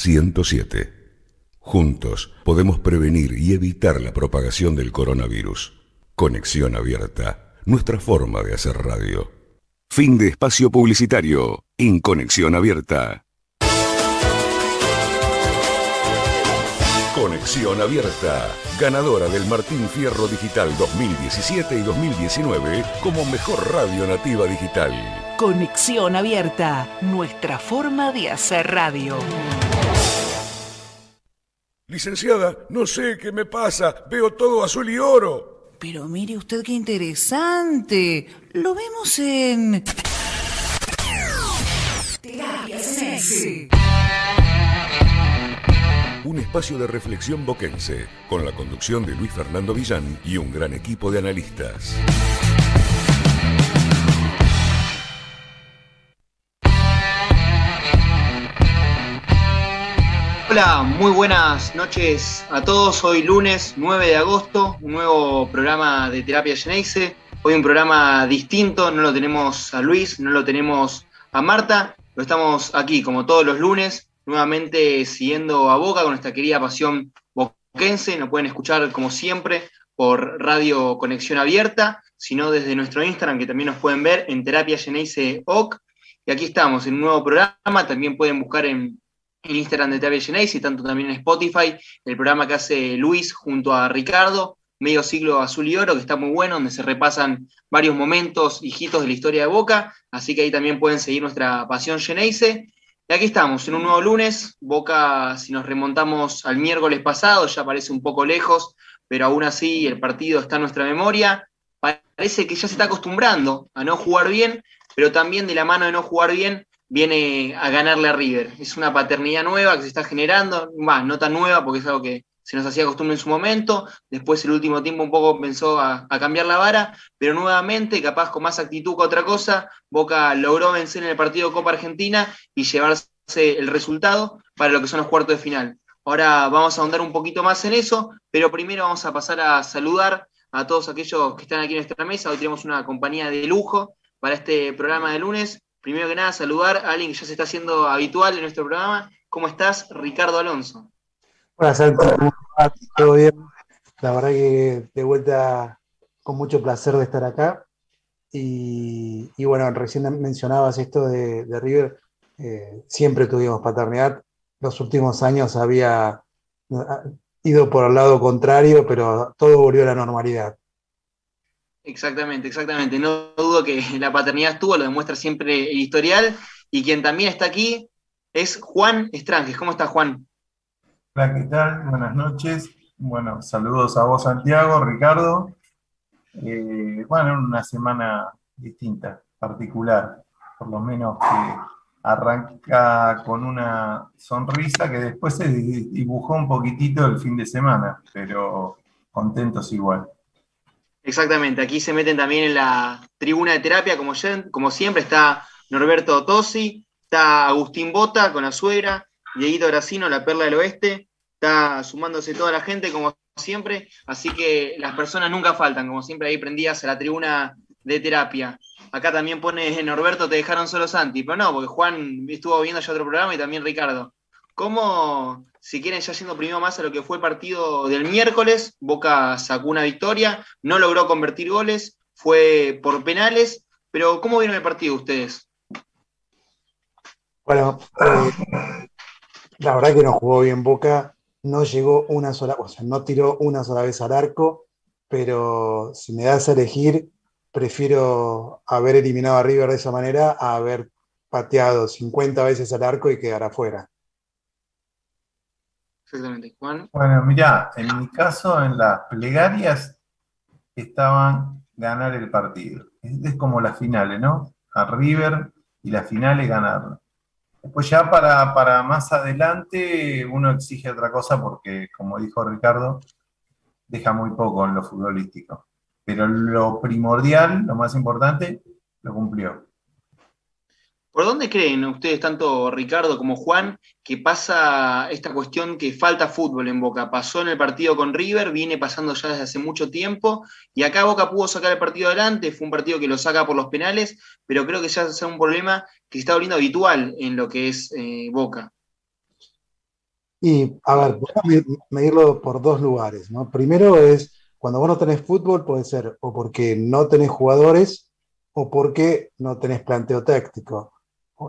107. Juntos podemos prevenir y evitar la propagación del coronavirus. Conexión abierta, nuestra forma de hacer radio. Fin de espacio publicitario en Conexión Abierta. Conexión Abierta, ganadora del Martín Fierro Digital 2017 y 2019 como mejor radio nativa digital. Conexión Abierta, nuestra forma de hacer radio. Licenciada, no sé qué me pasa, veo todo azul y oro. Pero mire usted qué interesante. Lo vemos en... Un espacio de reflexión boquense, con la conducción de Luis Fernando Villán y un gran equipo de analistas. Hola, muy buenas noches a todos. Hoy lunes 9 de agosto, un nuevo programa de Terapia Geneise. Hoy un programa distinto, no lo tenemos a Luis, no lo tenemos a Marta, lo estamos aquí como todos los lunes, nuevamente siguiendo a Boca con nuestra querida pasión boquense. Nos pueden escuchar como siempre por Radio Conexión Abierta, sino desde nuestro Instagram que también nos pueden ver en Terapia Geneise OC. Y aquí estamos en un nuevo programa, también pueden buscar en en Instagram de TV Genesis y tanto también en Spotify, el programa que hace Luis junto a Ricardo, Medio Siglo Azul y Oro, que está muy bueno, donde se repasan varios momentos, hijitos de la historia de Boca, así que ahí también pueden seguir nuestra pasión Geneise. Y aquí estamos, en un nuevo lunes, Boca, si nos remontamos al miércoles pasado, ya parece un poco lejos, pero aún así el partido está en nuestra memoria. Parece que ya se está acostumbrando a no jugar bien, pero también de la mano de no jugar bien viene a ganarle a River. Es una paternidad nueva que se está generando, más, no tan nueva porque es algo que se nos hacía costumbre en su momento, después el último tiempo un poco pensó a, cambiar la vara, pero nuevamente, capaz con más actitud que otra cosa, Boca logró vencer en el partido Copa Argentina y llevarse el resultado para lo que son los cuartos de final. Ahora vamos a ahondar un poquito más en eso, pero primero vamos a pasar a saludar a todos aquellos que están aquí en nuestra mesa. Hoy tenemos una compañía de lujo para este programa de lunes primero que nada, saludar a alguien que ya se está haciendo habitual en nuestro programa. ¿Cómo estás, Ricardo Alonso? Hola, Santi, ¿Todo bien? La verdad que de vuelta con mucho placer de estar acá. Y, bueno, recién mencionabas esto de, River. Eh, siempre tuvimos paternidad. Los últimos años había ido por el lado contrario, pero todo volvió a la normalidad. Exactamente, exactamente. No dudo que la paternidad estuvo, lo demuestra siempre el historial. Y quien también está aquí es Juan Estranges. ¿Cómo estás, Juan? Hola, ¿qué tal? Buenas noches. Bueno, saludos a vos, Santiago, Ricardo. Eh, bueno, una semana distinta, particular, por lo menos que arranca con una sonrisa que después se dibujó un poquitito el fin de semana, pero contentos igual. Exactamente, aquí se meten también en la tribuna de terapia, como, como siempre, está Norberto Tosi, está Agustín Bota con la suegra, Dieguito Gracino, la perla del oeste, está sumándose toda la gente como siempre, así que las personas nunca faltan, como siempre ahí prendidas a la tribuna de terapia. Acá también pone Norberto, te dejaron solo Santi, pero no, porque Juan estuvo viendo ya otro programa y también Ricardo. ¿Cómo, si quieren ya siendo primero más a lo que fue el partido del miércoles, Boca sacó una victoria, no logró convertir goles, fue por penales, pero ¿cómo vieron el partido ustedes? Bueno, eh, la verdad que no jugó bien Boca, no llegó una sola, o sea, no tiró una sola vez al arco, pero si me das a elegir, prefiero haber eliminado a River de esa manera a haber pateado 50 veces al arco y quedar afuera. Exactamente. Juan. Bueno, mira, en mi caso, en las plegarias estaban ganar el partido. Es, como las finales, ¿no? A River y las finales ganarlo. Después ya para, para más adelante uno exige otra cosa porque, como dijo Ricardo, deja muy poco en lo futbolístico. Pero lo primordial, lo más importante, lo cumplió. ¿Por dónde creen ustedes, tanto Ricardo como Juan, que pasa esta cuestión que falta fútbol en Boca? Pasó en el partido con River, viene pasando ya desde hace mucho tiempo, y acá Boca pudo sacar el partido adelante, fue un partido que lo saca por los penales, pero creo que ya es un problema que se está volviendo habitual en lo que es eh, Boca. Y, a ver, podemos medirlo por dos lugares, ¿no? Primero es, cuando vos no tenés fútbol, puede ser o porque no tenés jugadores o porque no tenés planteo táctico.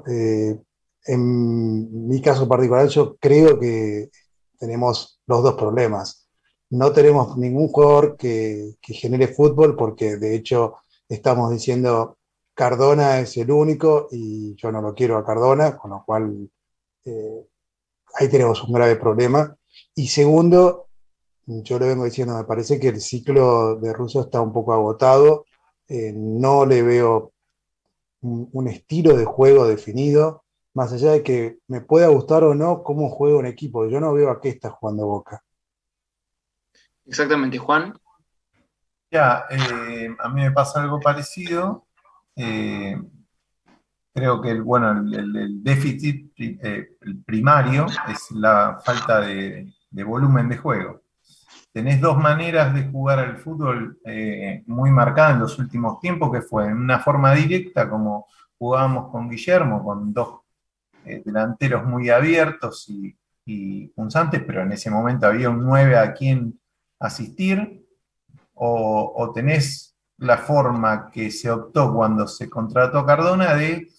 Eh, en mi caso particular, yo creo que tenemos los dos problemas. No tenemos ningún jugador que, genere fútbol porque de hecho estamos diciendo Cardona es el único y yo no lo quiero a Cardona, con lo cual eh, ahí tenemos un grave problema. Y segundo, yo le vengo diciendo, me parece que el ciclo de Russo está un poco agotado, eh, no le veo un, estilo de juego definido, más allá de que me pueda gustar o no cómo juega un equipo, yo no veo a qué está jugando Boca. Exactamente, Juan. Ya, eh, a mí me pasa algo parecido. Eh, creo que el, bueno, el, déficit eh, primario es la falta de, volumen de juego. Tenés dos maneras de jugar al fútbol muy marcadas en los últimos tiempos, que fue en una forma directa, como jugábamos con Guillermo, con dos delanteros muy abiertos y, punzantes, pero en ese momento había un 9 a quien asistir o, tenés la forma que se optó cuando se contrató a Cardona de,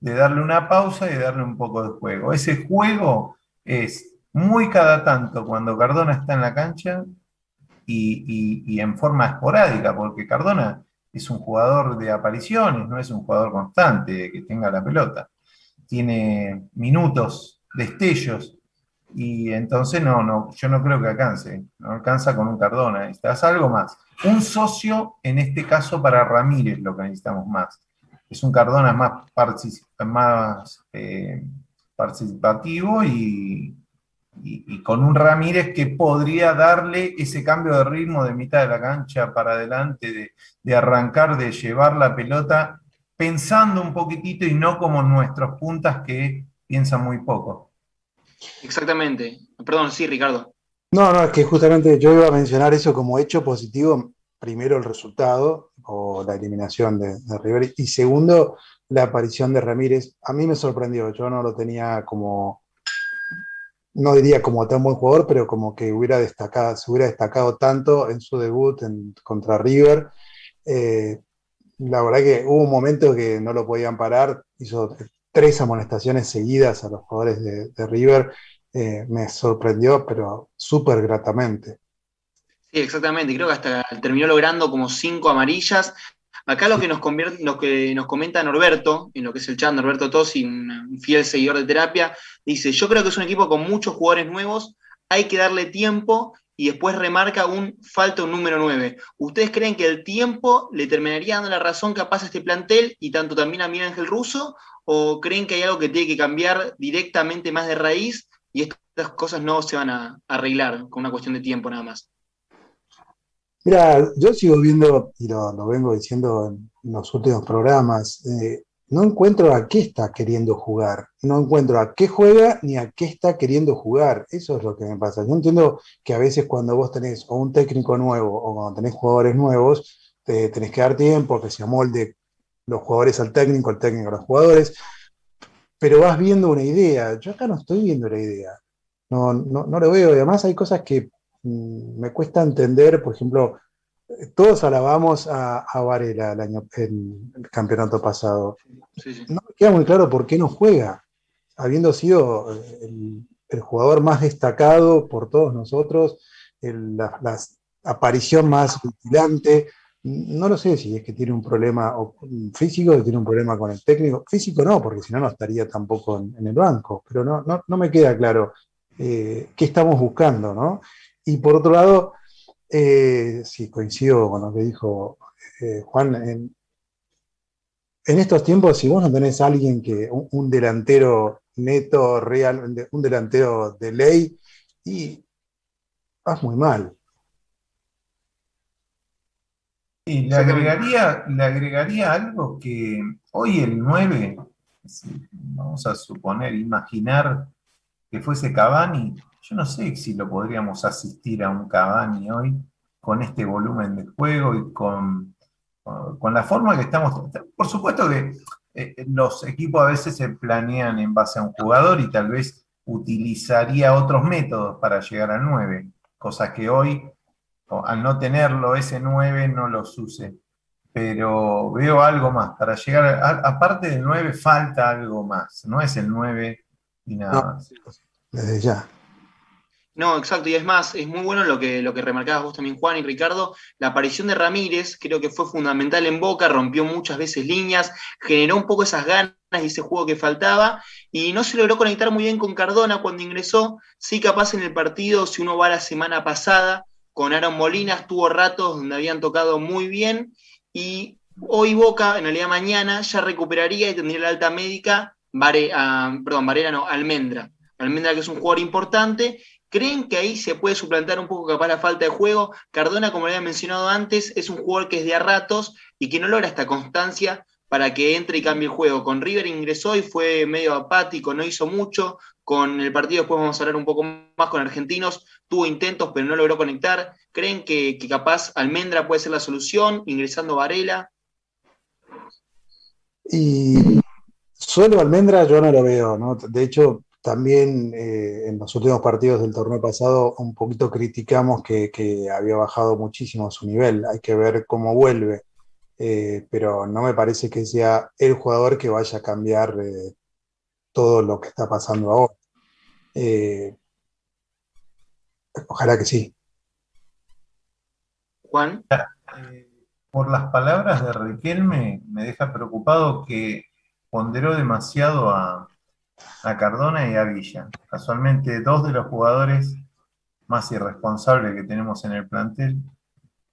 darle una pausa y de darle un poco de juego. Ese juego es muy cada tanto cuando Cardona está en la cancha y, en forma esporádica, porque Cardona es un jugador de apariciones, no es un jugador constante que tenga la pelota. Tiene minutos, destellos, y entonces no, no, yo no creo que alcance, no alcanza con un Cardona, necesitas algo más. Un socio, en este caso para Ramírez, lo que necesitamos más. Es un Cardona más, más eh, participativo y, y, con un Ramírez que podría darle ese cambio de ritmo de mitad de la cancha para adelante, de, de arrancar, de llevar la pelota, pensando un poquitito y no como nuestros puntas que piensan muy poco. Exactamente. Perdón, sí, Ricardo. No, no, es que justamente yo iba a mencionar eso como hecho positivo. Primero el resultado o la eliminación de, River y segundo la aparición de Ramírez. A mí me sorprendió, yo no lo tenía como, no diría como tan buen jugador, pero como que hubiera destacado, se hubiera destacado tanto en su debut contra River. Eh, la verdad que hubo un momento que no lo podían parar, hizo tres amonestaciones seguidas a los jugadores de, River, eh, me sorprendió, pero súper gratamente. Sí, exactamente. Creo que hasta terminó logrando como cinco amarillas. Acá lo que nos, convierte, lo que nos comenta Norberto, en lo que es el chat, Norberto Tosi, un fiel seguidor de terapia, dice, yo creo que es un equipo con muchos jugadores nuevos, hay que darle tiempo y después remarca un falta un número 9. ¿Ustedes creen que el tiempo le terminaría dando la razón capaz a este plantel y tanto también a Miguel Ángel Russo? ¿O creen que hay algo que tiene que cambiar directamente más de raíz y estas cosas no se van a arreglar con una cuestión de tiempo nada más? Mira, yo sigo viendo, y lo, vengo diciendo en los últimos programas, eh, no encuentro a qué está queriendo jugar, no encuentro a qué juega ni a qué está queriendo jugar. Eso es lo que me pasa. Yo entiendo que a veces cuando vos tenés o un técnico nuevo o cuando tenés jugadores nuevos, te tenés que dar tiempo, que se amolde los jugadores al técnico, el técnico a los jugadores, pero vas viendo una idea. Yo acá no estoy viendo la idea. No, no, no lo veo. Además hay cosas que me cuesta entender, por ejemplo, todos alabamos a, Varela el, año, el, campeonato pasado. No me queda muy claro por qué no juega, habiendo sido el, jugador más destacado por todos nosotros, la, aparición más vigilante. No lo sé si es que tiene un problema físico, o tiene un problema con el técnico. Físico no, porque si no, no estaría tampoco en, el banco. Pero no, no, me queda claro eh, qué estamos buscando, ¿no? Y por otro lado, eh, sí, coincido con lo que dijo eh, Juan. En, estos tiempos, si vos no tenés a alguien que, un, delantero neto, real, un delantero de ley, y vas muy mal. Y le agregaría, le agregaría algo que hoy el 9, vamos a suponer, imaginar que fuese Cavani, yo no sé si lo podríamos asistir a un Cavani hoy con este volumen de juego y con, con la forma que estamos. Por supuesto que eh, los equipos a veces se planean en base a un jugador y tal vez utilizaría otros métodos para llegar al 9, cosas que hoy, al no tenerlo, ese 9 no los use. Pero veo algo más. Para llegar, aparte del 9, falta algo más. No es el 9 y nada más. Desde ya. No, exacto, y es más, es muy bueno lo que, lo que remarcabas vos también, Juan y Ricardo. La aparición de Ramírez creo que fue fundamental en Boca, rompió muchas veces líneas, generó un poco esas ganas y ese juego que faltaba, y no se logró conectar muy bien con Cardona cuando ingresó. Sí, capaz en el partido, si uno va la semana pasada, con Aaron Molina, estuvo ratos donde habían tocado muy bien, y hoy Boca, en realidad mañana, ya recuperaría y tendría la alta médica, ah, perdón, Varela no, Almendra. Almendra que es un jugador importante ¿Creen que ahí se puede suplantar un poco capaz la falta de juego? Cardona, como había mencionado antes, es un jugador que es de a ratos y que no logra esta constancia para que entre y cambie el juego. Con River ingresó y fue medio apático, no hizo mucho. Con el partido después vamos a hablar un poco más con argentinos. Tuvo intentos, pero no logró conectar. ¿Creen que, capaz Almendra puede ser la solución, ingresando Varela? Y solo Almendra yo no lo veo, ¿no? De hecho, también eh, en los últimos partidos del torneo pasado un poquito criticamos que, había bajado muchísimo su nivel. Hay que ver cómo vuelve. Eh, pero no me parece que sea el jugador que vaya a cambiar eh, todo lo que está pasando ahora. ojalá que sí. Juan. por las palabras de Riquelme, me deja preocupado que ponderó demasiado a, a Cardona y a Villa. Casualmente, dos de los jugadores más irresponsables que tenemos en el plantel,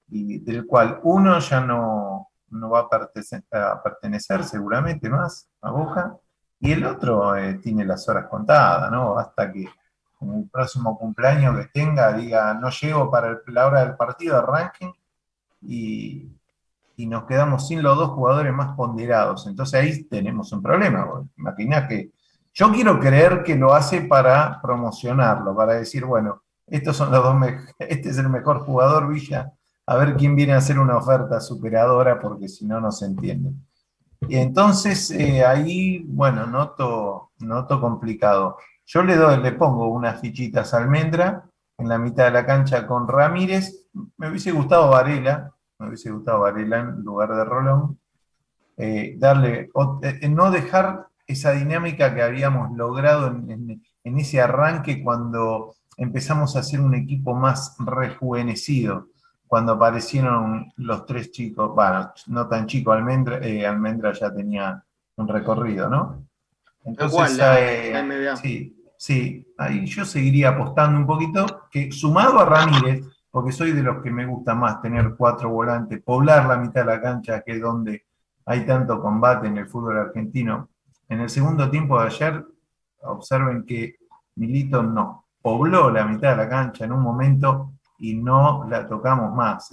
y del cual uno ya no, va a pertenecer, seguramente más a Boca, y el otro eh, tiene las horas contadas, ¿no? Hasta que en el próximo cumpleaños que tenga diga, no llego para la hora del partido, arranquen, y, y nos quedamos sin los dos jugadores más ponderados. Entonces ahí tenemos un problema. Imagina que yo quiero creer que lo hace para promocionarlo, para decir, bueno, estos son los dos este es el mejor jugador Villa, a ver quién viene a hacer una oferta superadora, porque si no, no se entiende. Y entonces eh, ahí, bueno, noto, noto complicado. Yo le doy, le pongo unas fichitas a Almendra en la mitad de la cancha con Ramírez. Me hubiese gustado Varela, me hubiese gustado Varela en lugar de Rolón. Eh, darle, eh, no dejar esa dinámica que habíamos logrado en, ese arranque cuando empezamos a ser un equipo más rejuvenecido, cuando aparecieron los tres chicos, bueno, no tan chicos, Almendra, eh, Almendra ya tenía un recorrido, ¿no? Entonces, eh, sí, sí, ahí yo seguiría apostando un poquito, que sumado a Ramírez, porque soy de los que me gusta más tener cuatro volantes, poblar la mitad de la cancha, que es donde hay tanto combate en el fútbol argentino, en el segundo tiempo de ayer, observen que Milito no pobló la mitad de la cancha en un momento y no la tocamos más.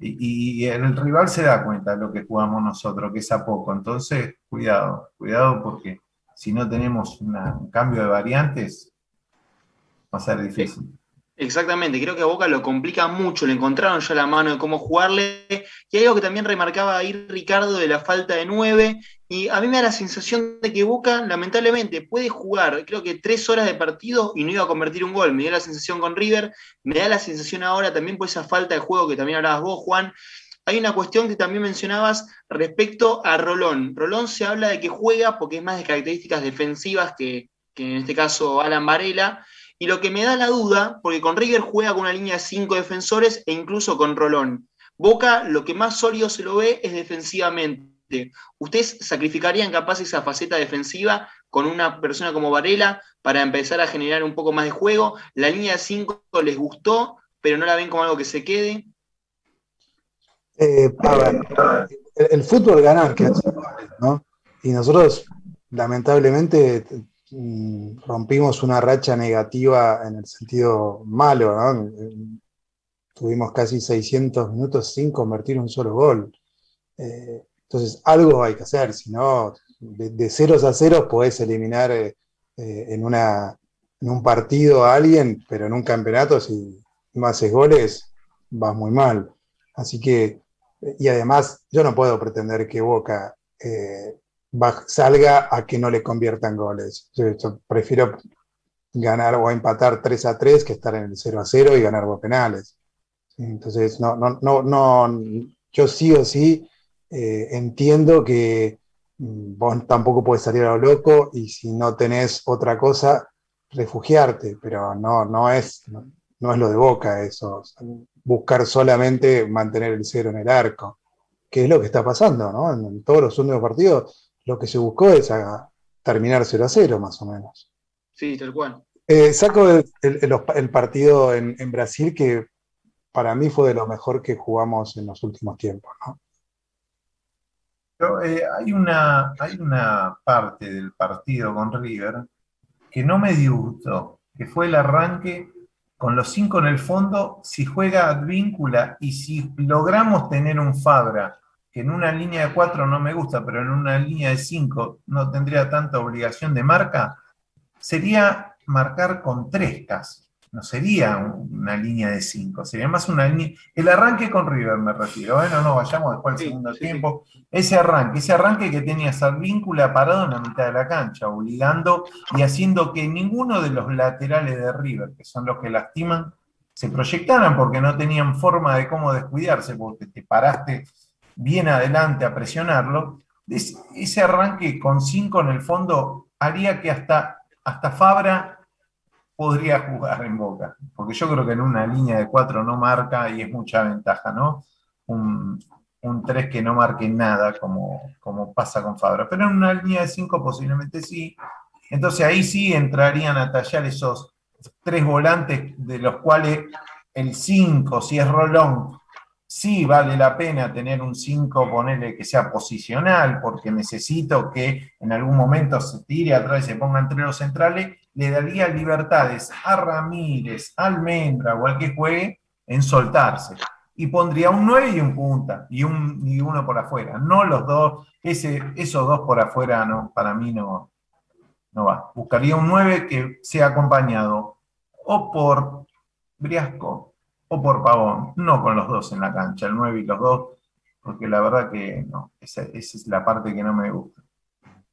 Y, el rival se da cuenta de lo que jugamos nosotros, que es a poco. Entonces, cuidado, cuidado porque si no tenemos un cambio de variantes, va a ser difícil. Exactamente, creo que a Boca lo complica mucho, le encontraron ya la mano de cómo jugarle. Y algo que también remarcaba ahí Ricardo de la falta de nueve. Y a mí me da la sensación de que Boca, lamentablemente, puede jugar, creo que tres horas de partido y no iba a convertir un gol. Me dio la sensación con River, me da la sensación ahora también por esa falta de juego que también hablabas vos, Juan. Hay una cuestión que también mencionabas respecto a Rolón. Rolón se habla de que juega porque es más de características defensivas que, que en este caso Alan Varela y lo que me da la duda, porque con River juega con una línea de cinco defensores e incluso con Rolón. Boca lo que más sólido se lo ve es defensivamente. ¿Ustedes sacrificarían capaz esa faceta defensiva con una persona como Varela para empezar a generar un poco más de juego? La línea de cinco les gustó, pero no la ven como algo que se quede. Eh, el, fútbol gana que ¿no? Y nosotros, lamentablemente, Mm, rompimos una racha negativa en el sentido malo, Tuvimos casi 600 minutos sin convertir un solo gol. Eh, entonces, algo hay que hacer, si no, de, ceros a ceros podés eliminar eh, eh, en, una, en un partido a alguien, pero en un campeonato, si no haces goles, vas muy mal. Así que, y además, yo no puedo pretender que Boca salga a que no le conviertan goles. Prefiero ganar o empatar 3 a 3 que estar en el 0 a 0 y ganar por penales. Entonces, no, no, no, no, yo sí o sí eh, entiendo que mm, vos tampoco puedes salir a lo loco y si no tenés otra cosa, refugiarte, pero no, no, es, no, es lo de boca eso, buscar solamente mantener el cero en el arco, que es lo que está pasando, ¿no? En, todos los últimos partidos lo que se buscó es terminar 0 a 0 más o menos. Sí, tal cual. Eh, saco el, partido en, Brasil que para mí fue de lo mejor que jugamos en los últimos tiempos, ¿no? Eh, hay, una, hay una parte del partido con River que no me disgustó, que fue el arranque con los cinco en el fondo, si juega Advíncula y si logramos tener un Fabra, que en una línea de cuatro no me gusta, pero en una línea de cinco no tendría tanta obligación de marca, sería marcar con tres casi no sería una línea de cinco, sería más una línea. El arranque con River me refiero, bueno, no vayamos después al segundo tiempo. Ese arranque, ese arranque que tenía Sarvíncula parado en la mitad de la cancha, obligando y haciendo que ninguno de los laterales de River, que son los que lastiman, se proyectaran porque no tenían forma de cómo descuidarse, porque te paraste bien adelante a presionarlo. Ese arranque con cinco en el fondo haría que hasta, hasta Fabra podría jugar en Boca, porque yo creo que en una línea de cuatro no marca y es mucha ventaja, ¿no? Un, un 3 que no marque nada, como, como pasa con Fabra, pero en una línea de cinco posiblemente sí. Entonces ahí sí entrarían a tallar esos tres volantes de los cuales el 5, si es Rolón, sí vale la pena tener un 5, ponerle que sea posicional, porque necesito que en algún momento se tire atrás y se ponga entre los centrales, le daría libertades a Ramírez, Almendra o al que juegue en soltarse. Y pondría un 9 y un punta, y, un, uno por afuera. No los dos, esos dos por afuera no, para mí no, no va. Buscaría un 9 que sea acompañado o por Briasco o por Pavón, no con los dos en la cancha, el 9 y los dos, porque la verdad que no, esa es la parte que no me gusta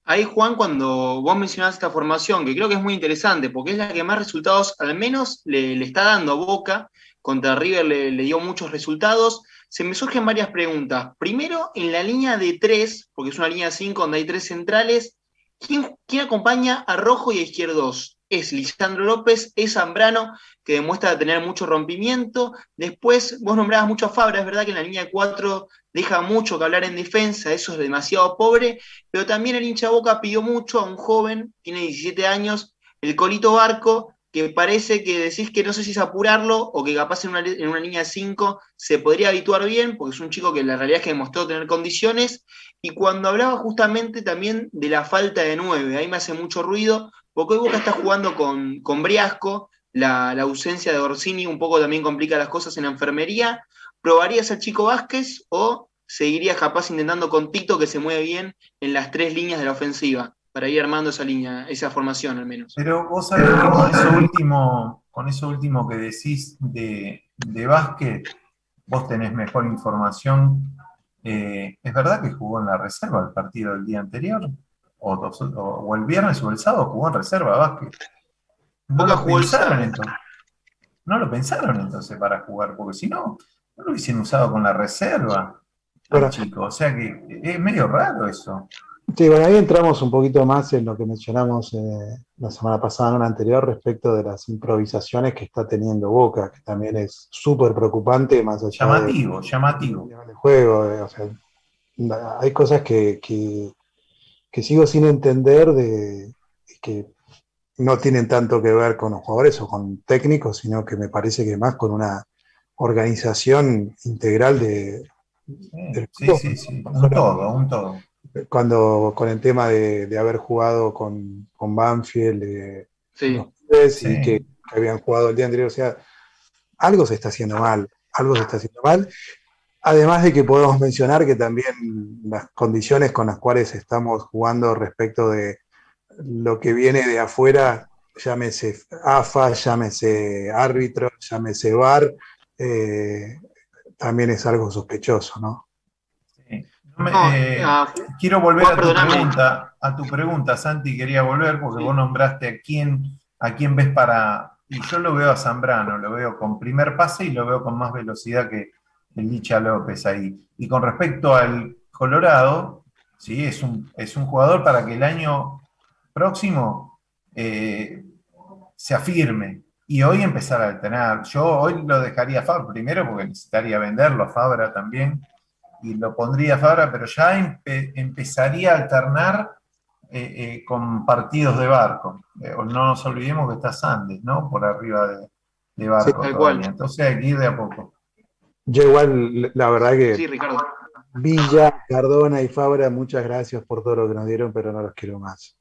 ahí, Juan, cuando vos mencionás esta formación, que creo que es muy interesante, porque es la que más resultados, al menos, le, está dando a Boca, contra River le, dio muchos resultados, se me surgen varias preguntas. Primero, en la línea de tres, porque es una línea de cinco donde hay tres centrales, ¿quién, quién acompaña a Rojo y a Izquierdos? Es Lisandro López, es Zambrano, que demuestra tener mucho rompimiento. Después, vos nombrabas mucho a Fabra, es verdad que en la línea de cuatro deja mucho que hablar en defensa, eso es demasiado pobre, pero también el hincha Boca pidió mucho a un joven, tiene 17 años, el Colito Barco, que parece que decís que no sé si es apurarlo o que capaz en una, en una línea de 5 se podría habituar bien, porque es un chico que la realidad es que demostró tener condiciones. Y cuando hablaba justamente también de la falta de 9, ahí me hace mucho ruido, porque hoy Boca está jugando con, con Briasco, la, ausencia de Orsini un poco también complica las cosas en la enfermería. ¿Probarías al Chico Vázquez o seguirías capaz intentando con Tito que se mueve bien en las tres líneas de la ofensiva para ir armando esa línea, esa formación al menos? Pero vos sabés que con eso último, con eso último que decís de, de Vázquez, vos tenés mejor información. Eh, ¿Es verdad que jugó en la reserva el partido del día anterior? O, el viernes o el sábado jugó en reserva Vázquez. No lo pensaron entonces. No lo pensaron entonces para jugar, porque si no, no lo hubiesen usado con la reserva. chico. O sea que es medio raro eso. Sí, bueno, ahí entramos un poquito más en lo que mencionamos eh, la semana pasada, en la anterior, respecto de las improvisaciones que está teniendo Boca, que también es súper preocupante, más allá llamativo, llamativo. juego, eh, o sea, hay cosas que, que sigo sin entender de que no tienen tanto que ver con los jugadores o con técnicos, sino que me parece que más con una organización integral de, del sí, sí, sí, un todo, un todo. Cuando con el tema de, haber jugado con, con Banfield y que, habían jugado el día anterior, o sea, algo se está haciendo mal, algo se está haciendo mal, Además de que podemos mencionar que también las condiciones con las cuales estamos jugando respecto de lo que viene de afuera, llámese AFA, llámese árbitro, llámese VAR, eh, también es algo sospechoso, ¿no? Eh, ah, quiero volver a tu pregunta, a tu pregunta, Santi, quería volver porque vos nombraste a quién ¿A quién ves para.? Y yo lo veo a Zambrano, lo veo con primer pase y lo veo con más velocidad que el Licha López ahí. Y con respecto al Colorado, sí, es un, es un jugador para que el año próximo eh, se afirme y hoy empezar a alternar. Yo hoy lo dejaría a Fabra primero porque necesitaría venderlo a Fabra también y lo pondría a Fabra, pero ya empezaría a alternar eh, eh, con partidos de barco. no nos olvidemos que está Sandes, ¿no? Por arriba de, barco. Entonces hay que ir de a poco. Yo igual, la verdad que... Sí, Ricardo. Villa, Cardona y Fabra, muchas gracias por todo lo que nos dieron, pero no los quiero más.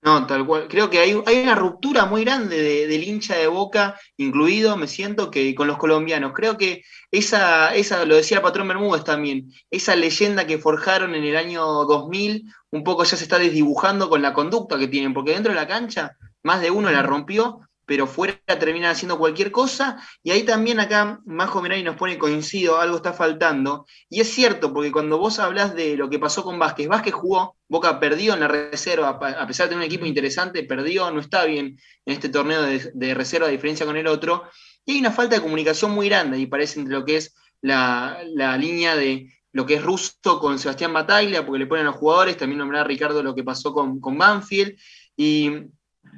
No, tal cual. Creo que hay, una ruptura muy grande del hincha de Boca, incluido, me siento, que con los colombianos. Creo que esa, esa, lo decía el patrón Bermúdez también, esa leyenda que forjaron en el año 2000, un poco ya se está desdibujando con la conducta que tienen, porque dentro de la cancha más de uno la rompió, pero fuera terminan haciendo cualquier cosa. Y ahí también acá Majo Mirani nos pone coincido, algo está faltando. Y es cierto, porque cuando vos hablas de lo que pasó con Vázquez, Vázquez jugó, Boca perdió en la reserva, a pesar de tener un equipo interesante, perdió, no está bien en este torneo de, reserva, a diferencia con el otro. Y hay una falta de comunicación muy grande, y parece entre lo que es la, línea de lo que es ruso con Sebastián Bataglia, porque le ponen a los jugadores, también nombrará Ricardo lo que pasó con, con Banfield. Y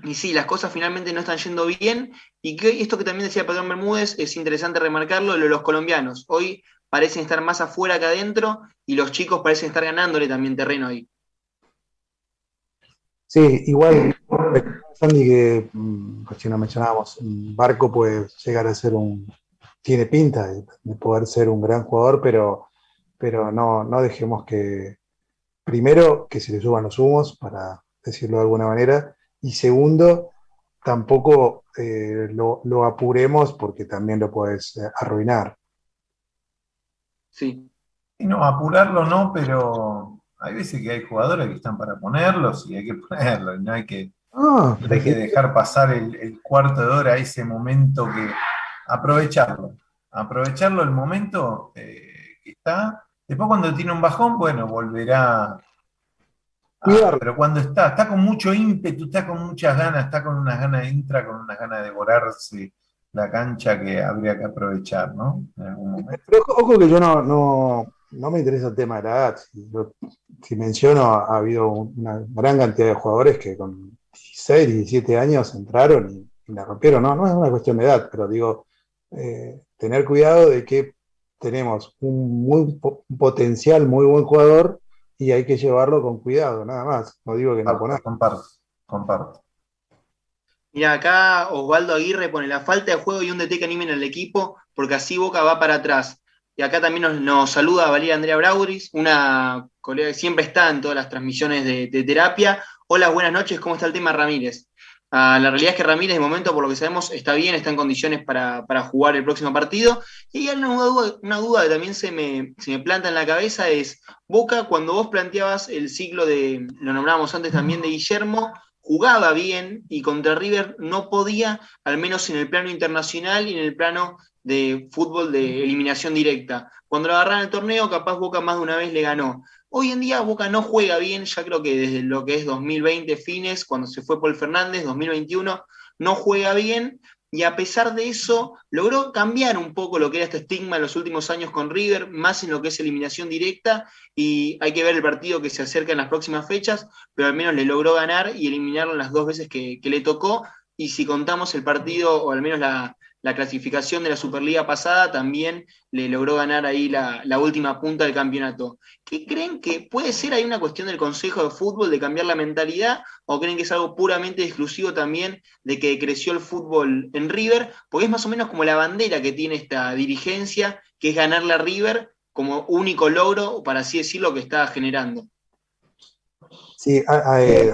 y sí, las cosas finalmente no están yendo bien. Y esto que también decía Pedro Bermúdez es interesante remarcarlo, lo de los colombianos. Hoy parecen estar más afuera que adentro y los chicos parecen estar ganándole también terreno ahí. Sí, igual, Sandy, que mm, si no mencionábamos, Barco puede llegar a ser un. tiene pinta de, poder ser un gran jugador, pero, pero no, no dejemos que. Primero, que se le suban los humos, para decirlo de alguna manera, y segundo, tampoco eh, lo, apuremos porque también lo puedes eh, arruinar. Sí. Y no, apurarlo no, pero hay veces que hay jugadores que están para ponerlos y hay que ponerlos, no hay que, ah, hay que dejar pasar el, cuarto de hora, ese momento que aprovecharlo, aprovecharlo el momento eh, que está. Después cuando tiene un bajón, bueno, volverá Ah, pero cuando está, está con mucho ímpetu, está con muchas ganas, está con unas ganas de intra, con unas ganas de devorarse la cancha que habría que aprovechar, ¿no? Pero ojo que yo no, no, me interesa el tema de la edad. Si, menciono, ha habido una gran cantidad de jugadores que con 16, 17 años entraron y, la rompieron. No, no es una cuestión de edad, pero digo, eh, tener cuidado de que tenemos un, muy, un potencial muy buen jugador y hay que llevarlo con cuidado, nada más. No digo que no pongas. Comparto, comparto. Mira, acá Osvaldo Aguirre pone la falta de juego y un DT que animen al equipo, porque así Boca va para atrás. Y acá también nos, saluda Valeria Andrea Brauris, una colega que siempre está en todas las transmisiones de, de terapia. Hola, buenas noches, ¿cómo está el tema Ramírez? Ah, la realidad es que Ramírez, de momento, por lo que sabemos, está bien, está en condiciones para, jugar el próximo partido. Y hay una duda, una duda que también se me, se me, planta en la cabeza es, Boca, cuando vos planteabas el ciclo de, lo nombrábamos antes también, de Guillermo, jugaba bien y contra River no podía, al menos en el plano internacional y en el plano de fútbol de eliminación directa. Cuando lo agarraron el torneo, capaz Boca más de una vez le ganó. Hoy en día Boca no juega bien, ya creo que desde lo que es 2020 fines, cuando se fue Paul Fernández, 2021, no juega bien. Y a pesar de eso, logró cambiar un poco lo que era este estigma en los últimos años con River, más en lo que es eliminación directa. Y hay que ver el partido que se acerca en las próximas fechas, pero al menos le logró ganar y eliminarlo las dos veces que, que le tocó. Y si contamos el partido, o al menos la, la clasificación de la Superliga pasada también le logró ganar ahí la, última punta del campeonato. ¿Qué creen que puede ser ahí una cuestión del Consejo de Fútbol de cambiar la mentalidad o creen que es algo puramente exclusivo también de que creció el fútbol en River? Porque es más o menos como la bandera que tiene esta dirigencia, que es ganarle a River como único logro, para así decirlo, que está generando. Sí, eh,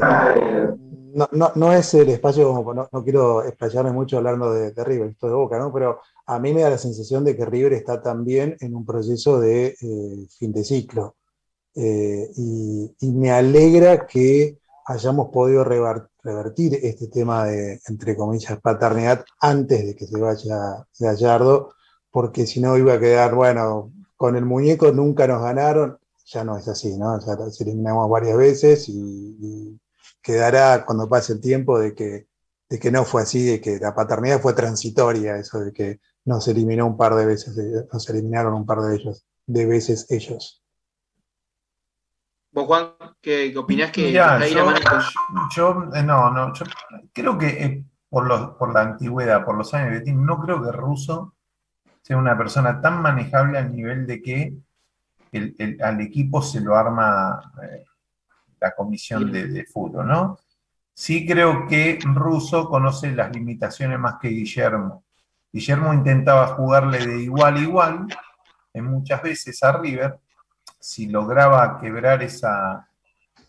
no, no, es el espacio, no, quiero explayarme mucho hablando de, River, esto de Boca, ¿no? Pero a mí me da la sensación de que River está también en un proceso de eh, fin de ciclo. Eh, y, me alegra que hayamos podido revertir este tema de, entre comillas, paternidad antes de que se vaya Gallardo, porque si no iba a quedar, bueno, con el muñeco nunca nos ganaron, ya no es así, ¿no? Ya se eliminamos varias veces y quedará cuando pase el tiempo de que, de que no fue así, de que la paternidad fue transitoria, eso de que nos eliminó un par de veces, nos eliminaron un par de ellos, de veces ellos. ¿Vos, Juan, qué, opinás que yo, yo, eh, no, no, yo creo que eh, por, los, por la antigüedad, por los años de Betín, no creo que Russo sea una persona tan manejable al nivel de que al equipo se lo arma eh, la comisión de, fútbol, ¿no? Sí creo que Russo conoce las limitaciones más que Guillermo. Guillermo intentaba jugarle de igual a igual, en muchas veces a River. Si lograba quebrar esa,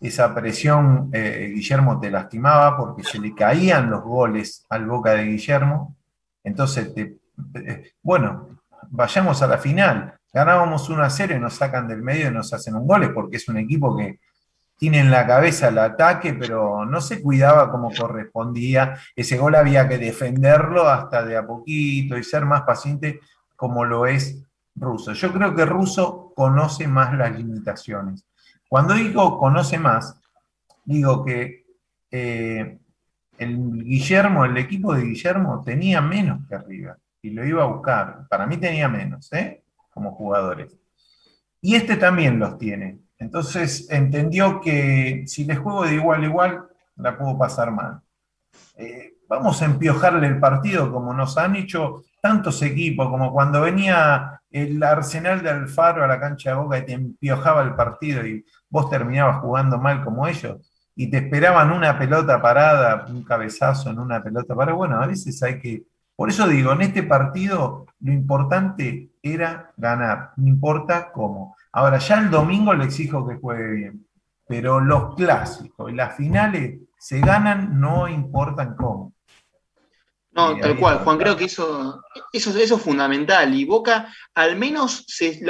esa presión, eh, Guillermo te lastimaba porque se le caían los goles al boca de Guillermo. Entonces, eh, bueno, vayamos a la final. Ganábamos 1 a 0 y nos sacan del medio y nos hacen un gol, porque es un equipo que tiene en la cabeza el ataque, pero no se cuidaba como correspondía. Ese gol había que defenderlo hasta de a poquito y ser más paciente como lo es Russo. Yo creo que Russo conoce más las limitaciones. Cuando digo conoce más, digo que eh, el Guillermo, el equipo de Guillermo tenía menos que arriba y lo iba a buscar. Para mí tenía menos, ¿eh? Como jugadores. Y este también los tiene. Entonces entendió que si les juego de igual a igual, la puedo pasar mal. Eh, vamos a empiojarle el partido como nos han hecho tantos equipos, como cuando venía el Arsenal de Alfaro a la cancha de Boca y te empiojaba el partido y vos terminabas jugando mal como ellos y te esperaban una pelota parada, un cabezazo en una pelota parada. Bueno, a veces hay que por eso digo, en este partido lo importante era ganar, no importa cómo. Ahora, ya el domingo le exijo que juegue bien, pero los clásicos y las finales se ganan, no importan cómo. No, tal cual, Juan, creo que eso, eso, eso es fundamental. Y Boca, al menos,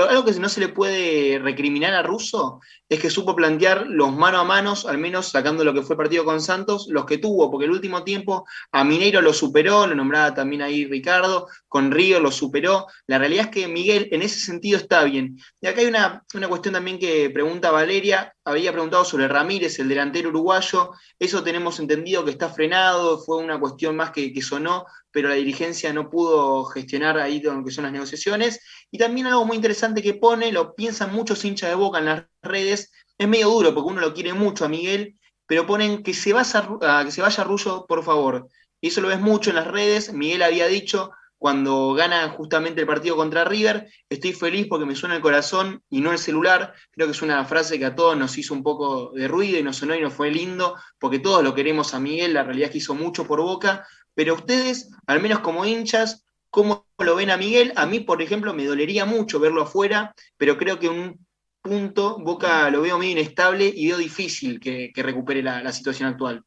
algo que no se le puede recriminar a Russo es que supo plantear los mano a manos, al menos sacando lo que fue el partido con Santos, los que tuvo, porque el último tiempo a Mineiro lo superó, lo nombraba también ahí Ricardo, con Río lo superó. La realidad es que Miguel en ese sentido está bien. Y acá hay una, una cuestión también que pregunta Valeria, había preguntado sobre Ramírez, el delantero uruguayo, eso tenemos entendido que está frenado, fue una cuestión más que, que sonó, pero la dirigencia no pudo gestionar ahí lo que son las negociaciones. Y también algo muy interesante que pone, lo piensan muchos hinchas de boca en las redes, es medio duro porque uno lo quiere mucho a Miguel, pero ponen que se vaya, que se vaya Rullo, por favor. Y eso lo ves mucho en las redes. Miguel había dicho, cuando gana justamente el partido contra River, estoy feliz porque me suena el corazón y no el celular. Creo que es una frase que a todos nos hizo un poco de ruido y nos sonó y nos fue lindo, porque todos lo queremos a Miguel, la realidad es que hizo mucho por Boca, pero ustedes, al menos como hinchas, ¿cómo lo ven a Miguel? A mí, por ejemplo, me dolería mucho verlo afuera, pero creo que un punto Boca lo veo muy inestable y veo difícil que, recupere la, situación actual.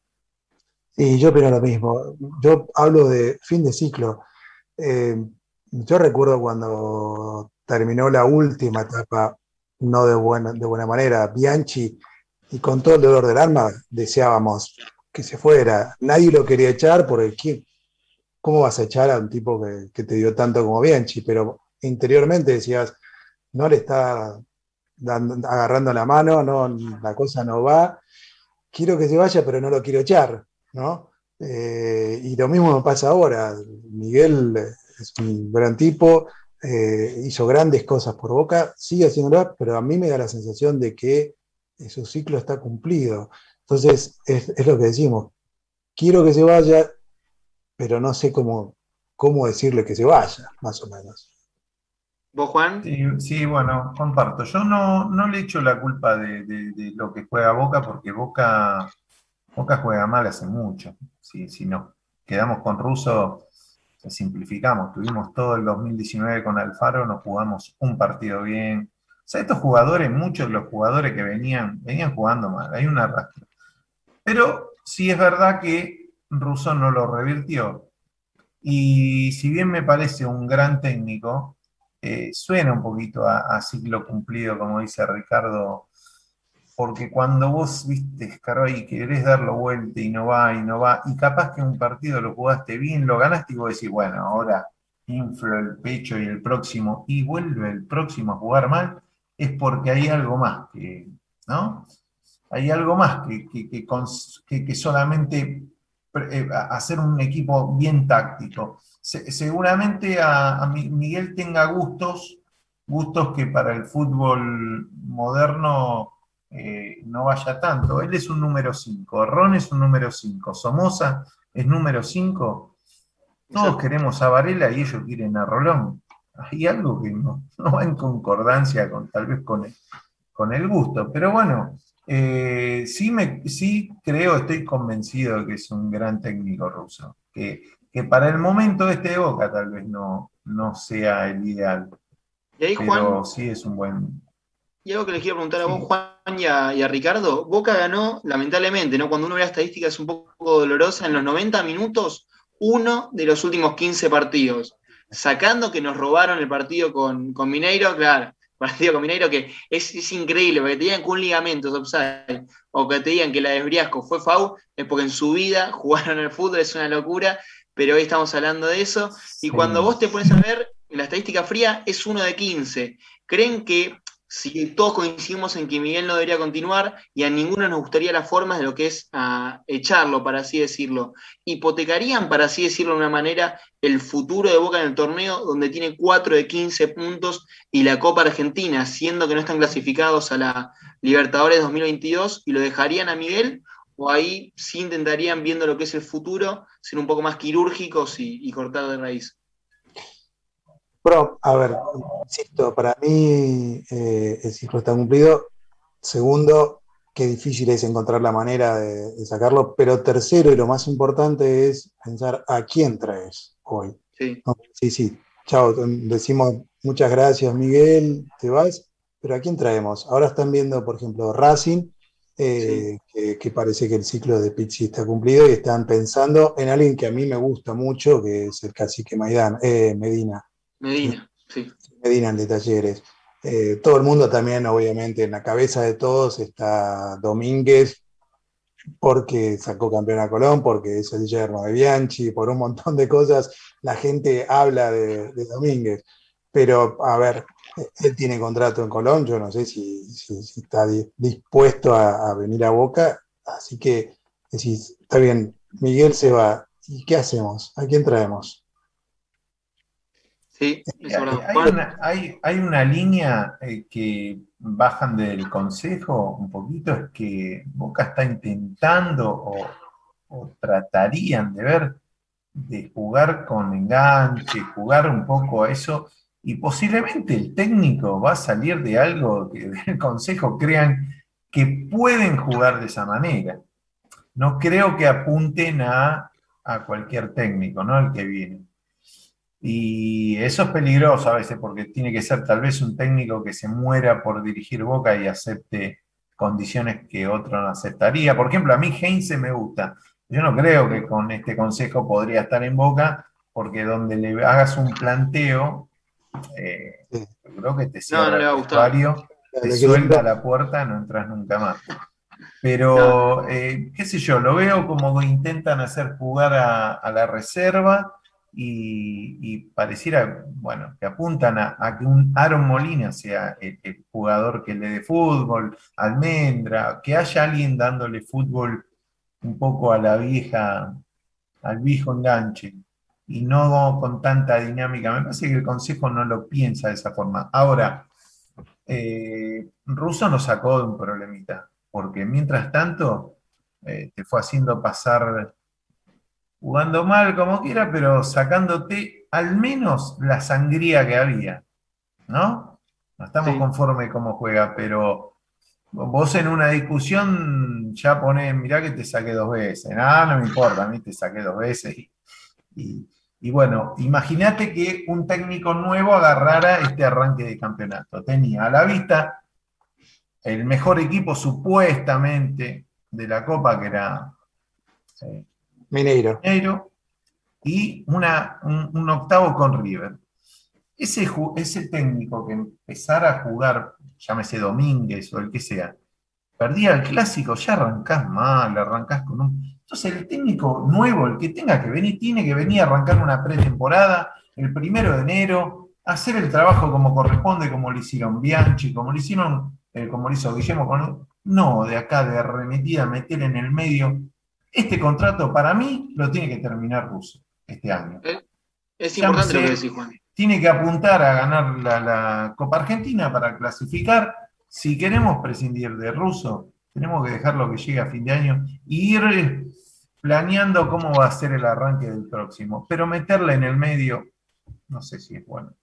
Sí, yo opino lo mismo. Yo hablo de fin de ciclo. Eh, yo recuerdo cuando terminó la última etapa, no de buena, de buena manera, Bianchi, y con todo el dolor del alma deseábamos que se fuera. Nadie lo quería echar porque ¿cómo vas a echar a un tipo que, te dio tanto como Bianchi? Pero interiormente decías, no le está agarrando la mano, no, la cosa no va, quiero que se vaya, pero no lo quiero echar, ¿no? Eh, y lo mismo me pasa ahora. Miguel es un gran tipo, eh, hizo grandes cosas por Boca, sigue haciéndolo, pero a mí me da la sensación de que su ciclo está cumplido. Entonces, es, lo que decimos. Quiero que se vaya, pero no sé cómo, cómo decirle que se vaya, más o menos. ¿Vos, Juan? Sí, bueno, comparto. Yo no, no le echo la culpa de, lo que juega Boca, porque Boca, Boca juega mal hace mucho. Si, si no quedamos con Russo, simplificamos. Tuvimos todo el 2019 con Alfaro, no jugamos un partido bien. O sea, estos jugadores, muchos de los jugadores que venían, venían jugando mal. Hay una arrastre. Pero sí es verdad que Rousseau no lo revirtió. Y si bien me parece un gran técnico, eh, suena un poquito a, ciclo cumplido, como dice Ricardo, porque cuando vos viste, y querés darlo vuelta y no va y no va, y capaz que un partido lo jugaste bien, lo ganaste y vos decís, bueno, ahora inflo el pecho y el próximo, y vuelve el próximo a jugar mal, es porque hay algo más que, ¿no? Hay algo más que, que, solamente eh, hacer un equipo bien táctico. seguramente a, Miguel tenga gustos, gustos que para el fútbol moderno eh, no vaya tanto. Él es un número 5, Ron es un número 5, Somoza es número 5. Todos queremos a Varela y ellos quieren a Rolón. Hay algo que no, va en concordancia con tal vez con con el gusto. Pero bueno, eh, sí, me, sí creo, estoy convencido de que es un gran técnico ruso, que, para el momento este de Boca tal vez no, no sea el ideal. pero sí es un buen... Y algo que les quiero preguntar a vos, Juan, y a, Ricardo. Boca ganó, lamentablemente, ¿no? Cuando uno ve la estadística es un poco dolorosa, en los 90 minutos, uno de los últimos 15 partidos. Sacando que nos robaron el partido con, con Mineiro, claro, partido con Mineiro que es, increíble, porque te digan que un ligamento es offside o que te digan que la de Briasco fue FAU, es porque en su vida jugaron el fútbol, es una locura, pero hoy estamos hablando de eso. Y cuando vos te pones a ver, la estadística fría es uno de 15. ¿Creen que si todos coincidimos en que Miguel no debería continuar y a ninguno nos gustaría las formas de lo que es ah, echarlo, para así decirlo, hipotecarían, para así decirlo de una manera, el futuro de Boca en el torneo, donde tiene 4 de 15 puntos y la Copa Argentina, siendo que no están clasificados a la Libertadores 2022, y lo dejarían a Miguel, o ahí sí intentarían, viendo lo que es el futuro, ser un poco más quirúrgicos y cortar de raíz. Bueno, a ver, insisto, para mí eh, el ciclo está cumplido. Segundo, qué difícil es encontrar la manera de, sacarlo. Pero tercero, y lo más importante es pensar a quién traes hoy. Sí, sí, sí. Chao, decimos muchas gracias, Miguel, te vas, pero ¿a quién traemos? Ahora están viendo, por ejemplo, Racing, eh, que, parece que el ciclo de Pizzi está cumplido y están pensando en alguien que a mí me gusta mucho, que es el cacique Maidán, eh, Medina. Medina, sí. Medina de Talleres. Eh, todo el mundo también, obviamente, en la cabeza de todos está Domínguez, porque sacó campeón a Colón, porque es el yerno de Bianchi, por un montón de cosas, la gente habla de, Domínguez. Pero, a ver, él tiene contrato en Colón, yo no sé si, está dispuesto a, venir a Boca, así que, está bien, Miguel se va, ¿y qué hacemos? ¿A quién traemos? Hay, una, línea eh, que bajan del consejo un poquito, es que Boca está intentando o, tratarían de ver de jugar con enganche, jugar un poco a eso, y posiblemente el técnico va a salir de algo que del consejo crean que pueden jugar de esa manera. No creo que apunten a, a cualquier técnico, ¿no? El que viene. Y eso es peligroso a veces porque tiene que ser tal vez un técnico que se muera por dirigir Boca y acepte condiciones que otro no aceptaría. Por ejemplo, a mí Heinze me gusta. Yo no creo que con este consejo podría estar en Boca porque donde le hagas un planteo, eh, creo que te cierra el usuario, te suelta la puerta, no entras nunca más. Pero, eh, qué sé yo, lo veo como intentan hacer jugar a la reserva y, pareciera, bueno, que apuntan a, que un Aaron Molina sea el, jugador que le dé fútbol, almendra, que haya alguien dándole fútbol un poco a la vieja, al viejo enganche, y no con tanta dinámica. Me parece que el Consejo no lo piensa de esa forma. Ahora, eh, Russo nos sacó de un problemita, porque mientras tanto eh, te fue haciendo pasar jugando mal como quiera, pero sacándote al menos la sangría que había, ¿no? No estamos conformes cómo juega, pero vos en una discusión ya ponés, mirá que te saqué dos veces, no, no me importa, a mí te saqué dos veces. Y, bueno, imagínate que un técnico nuevo agarrara este arranque de campeonato. Tenía a la vista el mejor equipo supuestamente de la Copa, que era eh, Mineiro. y una, un, octavo con River. Ese, ese técnico que empezara a jugar, llámese Domínguez o el que sea, perdía el clásico, ya arrancás mal, arrancás con un. Entonces, el técnico nuevo, el que tenga que venir, tiene que venir a arrancar una pretemporada el primero de enero, hacer el trabajo como corresponde, como lo hicieron Bianchi, como lo hicieron, eh, como lo hizo Guillermo con, no de acá de arremetida, meter en el medio. Este contrato para mí lo tiene que terminar Russo este año. Eh, es importante lo que decís, Juan. Tiene que apuntar a ganar la, Copa Argentina para clasificar. Si queremos prescindir de Russo, tenemos que dejarlo que llegue a fin de año y ir planeando cómo va a ser el arranque del próximo. Pero meterla en el medio, no sé si es bueno.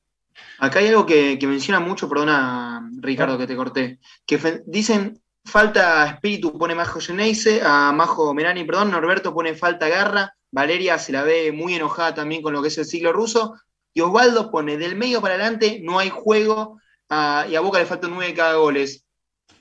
Acá hay algo que, menciona mucho, perdona Ricardo que te corté, que dicen falta espíritu, pone Majo Geneise, a Majo Merani, perdón, Norberto pone falta garra, Valeria se la ve muy enojada también con lo que es el siglo ruso, y Osvaldo pone del medio para adelante no hay juego, ah, y a Boca le faltan nueve cada goles.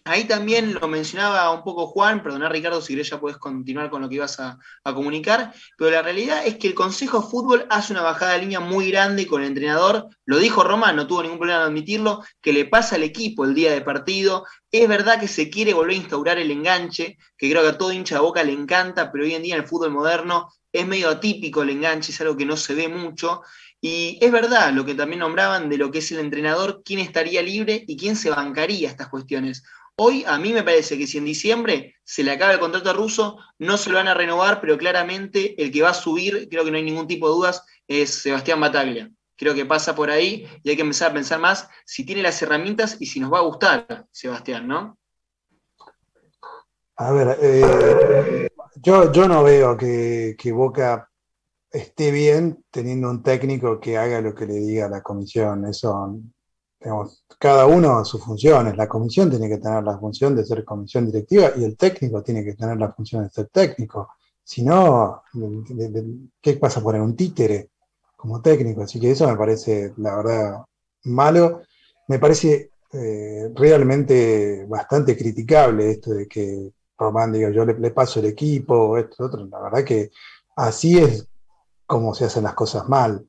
Ahí también lo mencionaba un poco Juan, perdona Ricardo, si querés ya puedes continuar con lo que ibas a, comunicar, pero la realidad es que el Consejo de Fútbol hace una bajada de línea muy grande con el entrenador, lo dijo Román, no tuvo ningún problema en admitirlo, que le pasa al equipo el día de partido, es verdad que se quiere volver a instaurar el enganche, que creo que a todo hincha de boca le encanta, pero hoy en día en el fútbol moderno es medio atípico el enganche, es algo que no se ve mucho, y es verdad lo que también nombraban de lo que es el entrenador, quién estaría libre y quién se bancaría estas cuestiones. Hoy a mí me parece que si en diciembre se le acaba el contrato a Russo, no se lo van a renovar, pero claramente el que va a subir, creo que no hay ningún tipo de dudas, es Sebastián Bataglia. Creo que pasa por ahí y hay que empezar a pensar más si tiene las herramientas y si nos va a gustar Sebastián, ¿no? A ver, eh, yo, yo no veo que, que Boca esté bien teniendo un técnico que haga lo que le diga la comisión. Eso cada uno sus funciones. La comisión tiene que tener la función de ser comisión directiva y el técnico tiene que tener la función de ser técnico. Si no, ¿qué pasa? Poner un títere como técnico. Así que eso me parece, la verdad, malo. Me parece eh, realmente bastante criticable esto de que Román diga yo le, paso el equipo, esto, otro. La verdad que así es como se hacen las cosas mal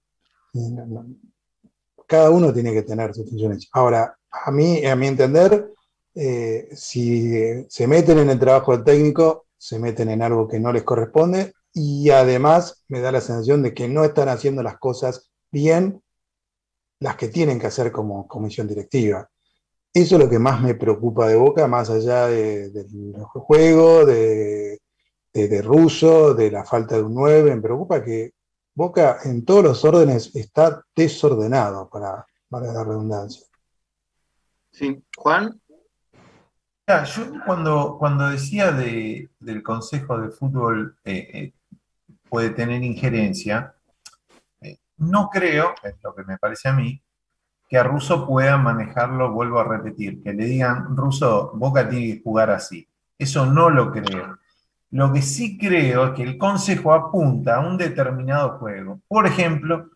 cada uno tiene que tener sus funciones. Ahora, a mí, a mi entender, eh, si se meten en el trabajo del técnico, se meten en algo que no les corresponde y además me da la sensación de que no están haciendo las cosas bien las que tienen que hacer como comisión directiva. Eso es lo que más me preocupa de Boca, más allá del juego, de, de, de Russo, de la falta de un 9. Me preocupa que Boca en todos los órdenes está desordenado, para, para la redundancia. Sí, Juan. yo cuando, cuando decía del Consejo de Fútbol eh, eh, puede tener injerencia, eh, no creo, es lo que me parece a mí, que a Russo pueda manejarlo, vuelvo a repetir, que le digan, Russo, Boca tiene que jugar así. Eso no lo creo. Lo que sí creo es que el consejo apunta a un determinado juego. Por ejemplo,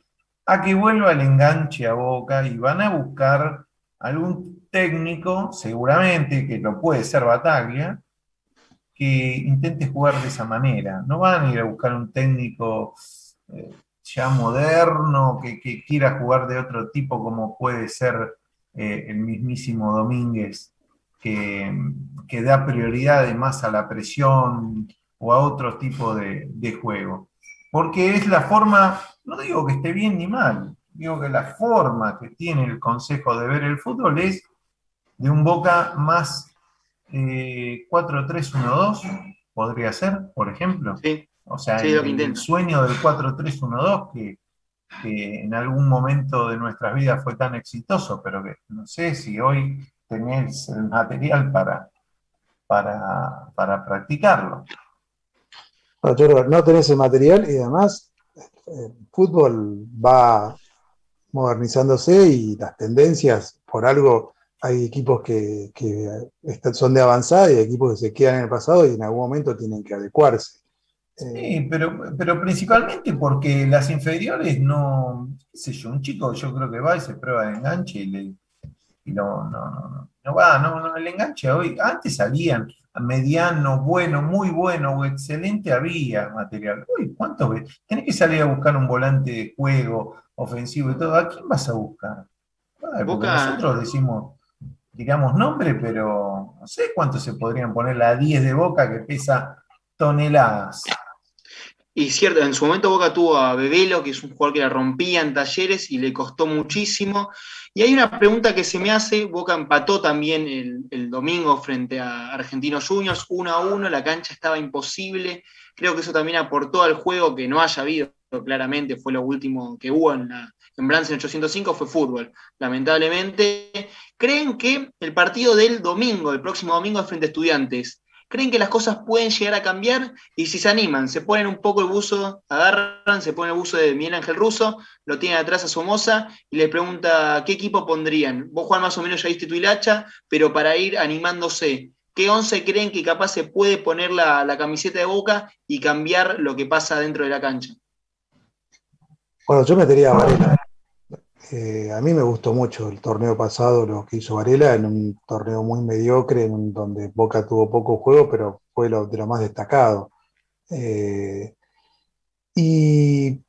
a que vuelva el enganche a boca y van a buscar algún técnico, seguramente que lo puede ser Bataglia, que intente jugar de esa manera. No van a ir a buscar un técnico eh, ya moderno que, quiera jugar de otro tipo como puede ser eh, el mismísimo Domínguez que, da prioridad más a la presión o a otro tipo de, juego. Porque es la forma, no digo que esté bien ni mal, digo que la forma que tiene el Consejo de ver el fútbol es de un Boca más 4-3-1-2, eh, podría ser, por ejemplo. Sí. O sea, el, sueño del 4-3-1-2 que, que, en algún momento de nuestras vidas fue tan exitoso, pero que no sé si hoy tenés el material para, para, para practicarlo. No, tenés el material y además el fútbol va modernizándose y las tendencias, por algo hay equipos que, son de avanzada y equipos que se quedan en el pasado y en algún momento tienen que adecuarse. Sí, pero, pero principalmente porque las inferiores no, qué sé yo, un chico yo creo que va y se prueba de enganche y le, y no, no, no, no, va, no, no, el enganche hoy, antes salían mediano, bueno, muy bueno o excelente, había material. Uy, ¿cuánto ves? Tenés que salir a buscar un volante de juego ofensivo y todo. ¿A quién vas a buscar? nosotros decimos, digamos nombre, pero no sé cuánto se podrían poner la 10 de Boca que pesa toneladas. Y cierto, en su momento Boca tuvo a Bebelo, que es un jugador que la rompía en talleres y le costó muchísimo. Y hay una pregunta que se me hace, Boca empató también el, domingo frente a Argentinos Juniors, 1 a 1, la cancha estaba imposible. Creo que eso también aportó al juego que no haya habido, claramente fue lo último que hubo en, la, en Brance en 805, fue fútbol, lamentablemente. ¿Creen que el partido del domingo, el próximo domingo frente a estudiantes, creen que las cosas pueden llegar a cambiar y si se animan, se ponen un poco el buzo, agarran, se ponen el buzo de Miguel Ángel Russo, lo tienen atrás a Somoza y les pregunta qué equipo pondrían. Vos, Juan, más o menos ya viste tu hilacha, pero para ir animándose, ¿qué once creen que capaz se puede poner la, la camiseta de boca y cambiar lo que pasa dentro de la cancha? Bueno, yo metería a Varela. Eh, a mí me gustó mucho el torneo pasado, lo que hizo Varela, en un torneo muy mediocre, en donde Boca tuvo poco juego, pero fue lo, de lo más destacado. Eh, y,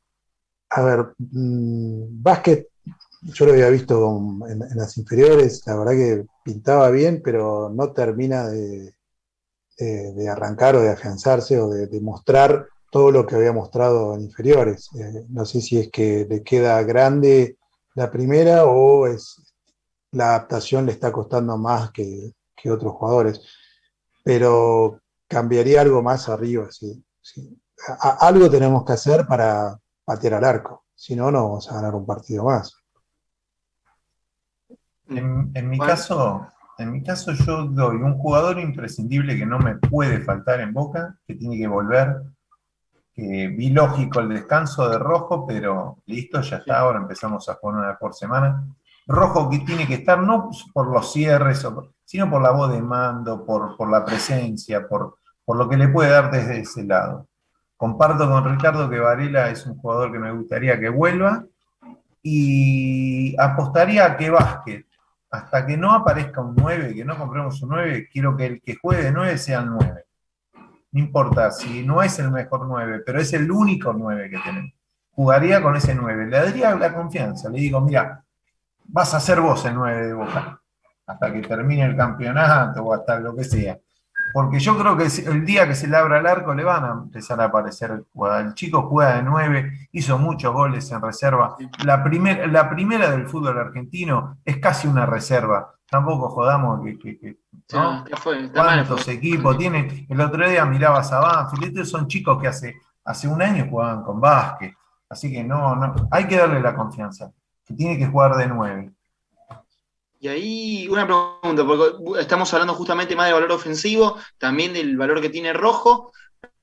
a ver, mm, básquet, yo lo había visto en, las inferiores, la verdad que pintaba bien, pero no termina de, arrancar o de afianzarse o de, mostrar todo lo que había mostrado en inferiores. Eh, no sé si es que le queda grande la primera o es la adaptación le está costando más que, otros jugadores. Pero cambiaría algo más arriba, sí. algo tenemos que hacer para patear al arco, si no, no vamos a ganar un partido más. En, mi caso, en mi caso yo doy un jugador imprescindible que no me puede faltar en Boca, que tiene que volver, que vi lógico el descanso de Rojo, pero listo, ya está, ahora empezamos a jugar una por semana. Rojo que tiene que estar no por los cierres, sino por la voz de mando, por, por la presencia, por, por lo que le puede dar desde ese lado. Comparto con Ricardo que Varela es un jugador que me gustaría que vuelva y apostaría a que Vázquez, hasta que no aparezca un 9, que no compremos un 9, quiero que el que juegue de 9 sea el 9 no importa si no es el mejor 9, pero es el único 9 que tenemos. Jugaría con ese 9, le daría la confianza, le digo, mira, vas a ser vos el 9 de Boca, hasta que termine el campeonato o hasta lo que sea. Porque yo creo que el día que se le abra el arco le van a empezar a aparecer el chico juega de 9, hizo muchos goles en reserva. La, la primera del fútbol argentino es casi una reserva. Tampoco jodamos que ¿Cuántos equipos tienen? El otro día miraba a Banfield, estos son chicos que hace, hace un año jugaban con básquet, así que no, no, hay que darle la confianza, que tiene que jugar de nueve. Y ahí una pregunta, porque estamos hablando justamente más de valor ofensivo, también del valor que tiene Rojo,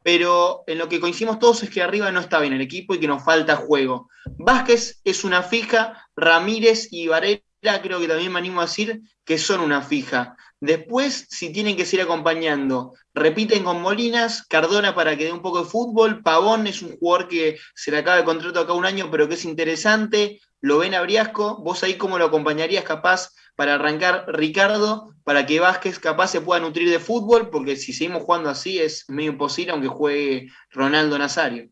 pero en lo que coincidimos todos es que arriba no está bien el equipo y que nos falta juego. Vázquez es una fija, Ramírez y Varela creo que también me animo a decir que son una fija. Después, si tienen que seguir acompañando, repiten con Molinas, Cardona para que dé un poco de fútbol, Pavón es un jugador que se le acaba el contrato acá un año, pero que es interesante, lo ven a Briasco, vos ahí cómo lo acompañarías capaz para arrancar Ricardo, para que Vázquez capaz se pueda nutrir de fútbol, porque si seguimos jugando así es medio imposible, aunque juegue Ronaldo Nazario.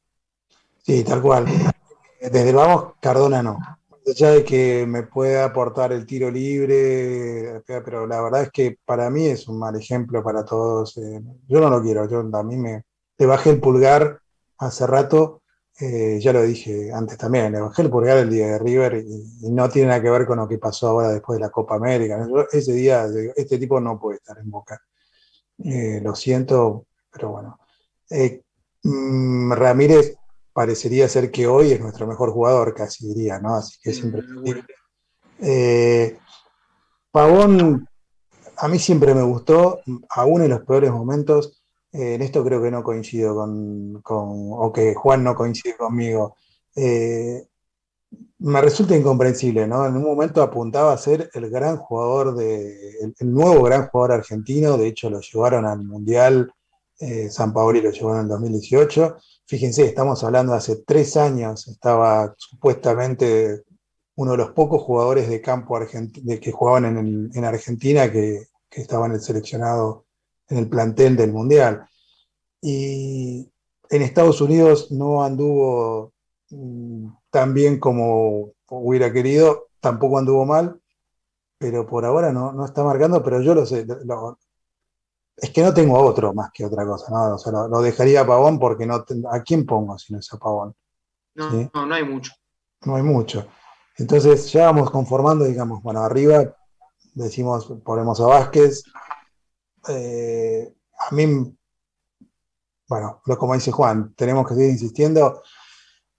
Sí, tal cual. Desde vamos, Cardona no ya de que me pueda aportar el tiro libre, pero la verdad es que para mí es un mal ejemplo para todos. Eh, yo no lo quiero, yo a mí me le bajé el pulgar hace rato, eh, ya lo dije antes también, le bajé el pulgar el día de River y, no tiene nada que ver con lo que pasó ahora después de la Copa América. ese día, este tipo no puede estar en Boca. Eh, lo siento, pero bueno. Mm, Ramírez parecería ser que hoy es nuestro mejor jugador, casi diría, ¿no? Así que es imprescindible. Eh, Pavón, a mí siempre me gustó, aún en los peores momentos, eh, en esto creo que no coincido con, o que Juan no coincide conmigo. Eh, me resulta incomprensible, ¿no? En un momento apuntaba a ser el gran jugador de, el, nuevo gran jugador argentino, de hecho lo llevaron al Mundial, San Paoli lo llevó en el 2018, Fíjense, estamos hablando de hace tres años, estaba supuestamente uno de los pocos jugadores de campo de que jugaban en, Argentina que, estaban en el seleccionado en el plantel del Mundial. Y en Estados Unidos no anduvo mm, tan bien como hubiera querido, tampoco anduvo mal, pero por ahora no, está marcando, pero yo lo sé, es que no tengo otro más que otra cosa, ¿no? O sea, lo, dejaría a Pavón porque no ¿a quién pongo si no es a Pavón? No, no, no hay mucho. No hay mucho. Entonces ya vamos conformando, digamos, bueno, arriba decimos, ponemos a Vázquez. Eh, a mí, bueno, lo como dice Juan, tenemos que seguir insistiendo.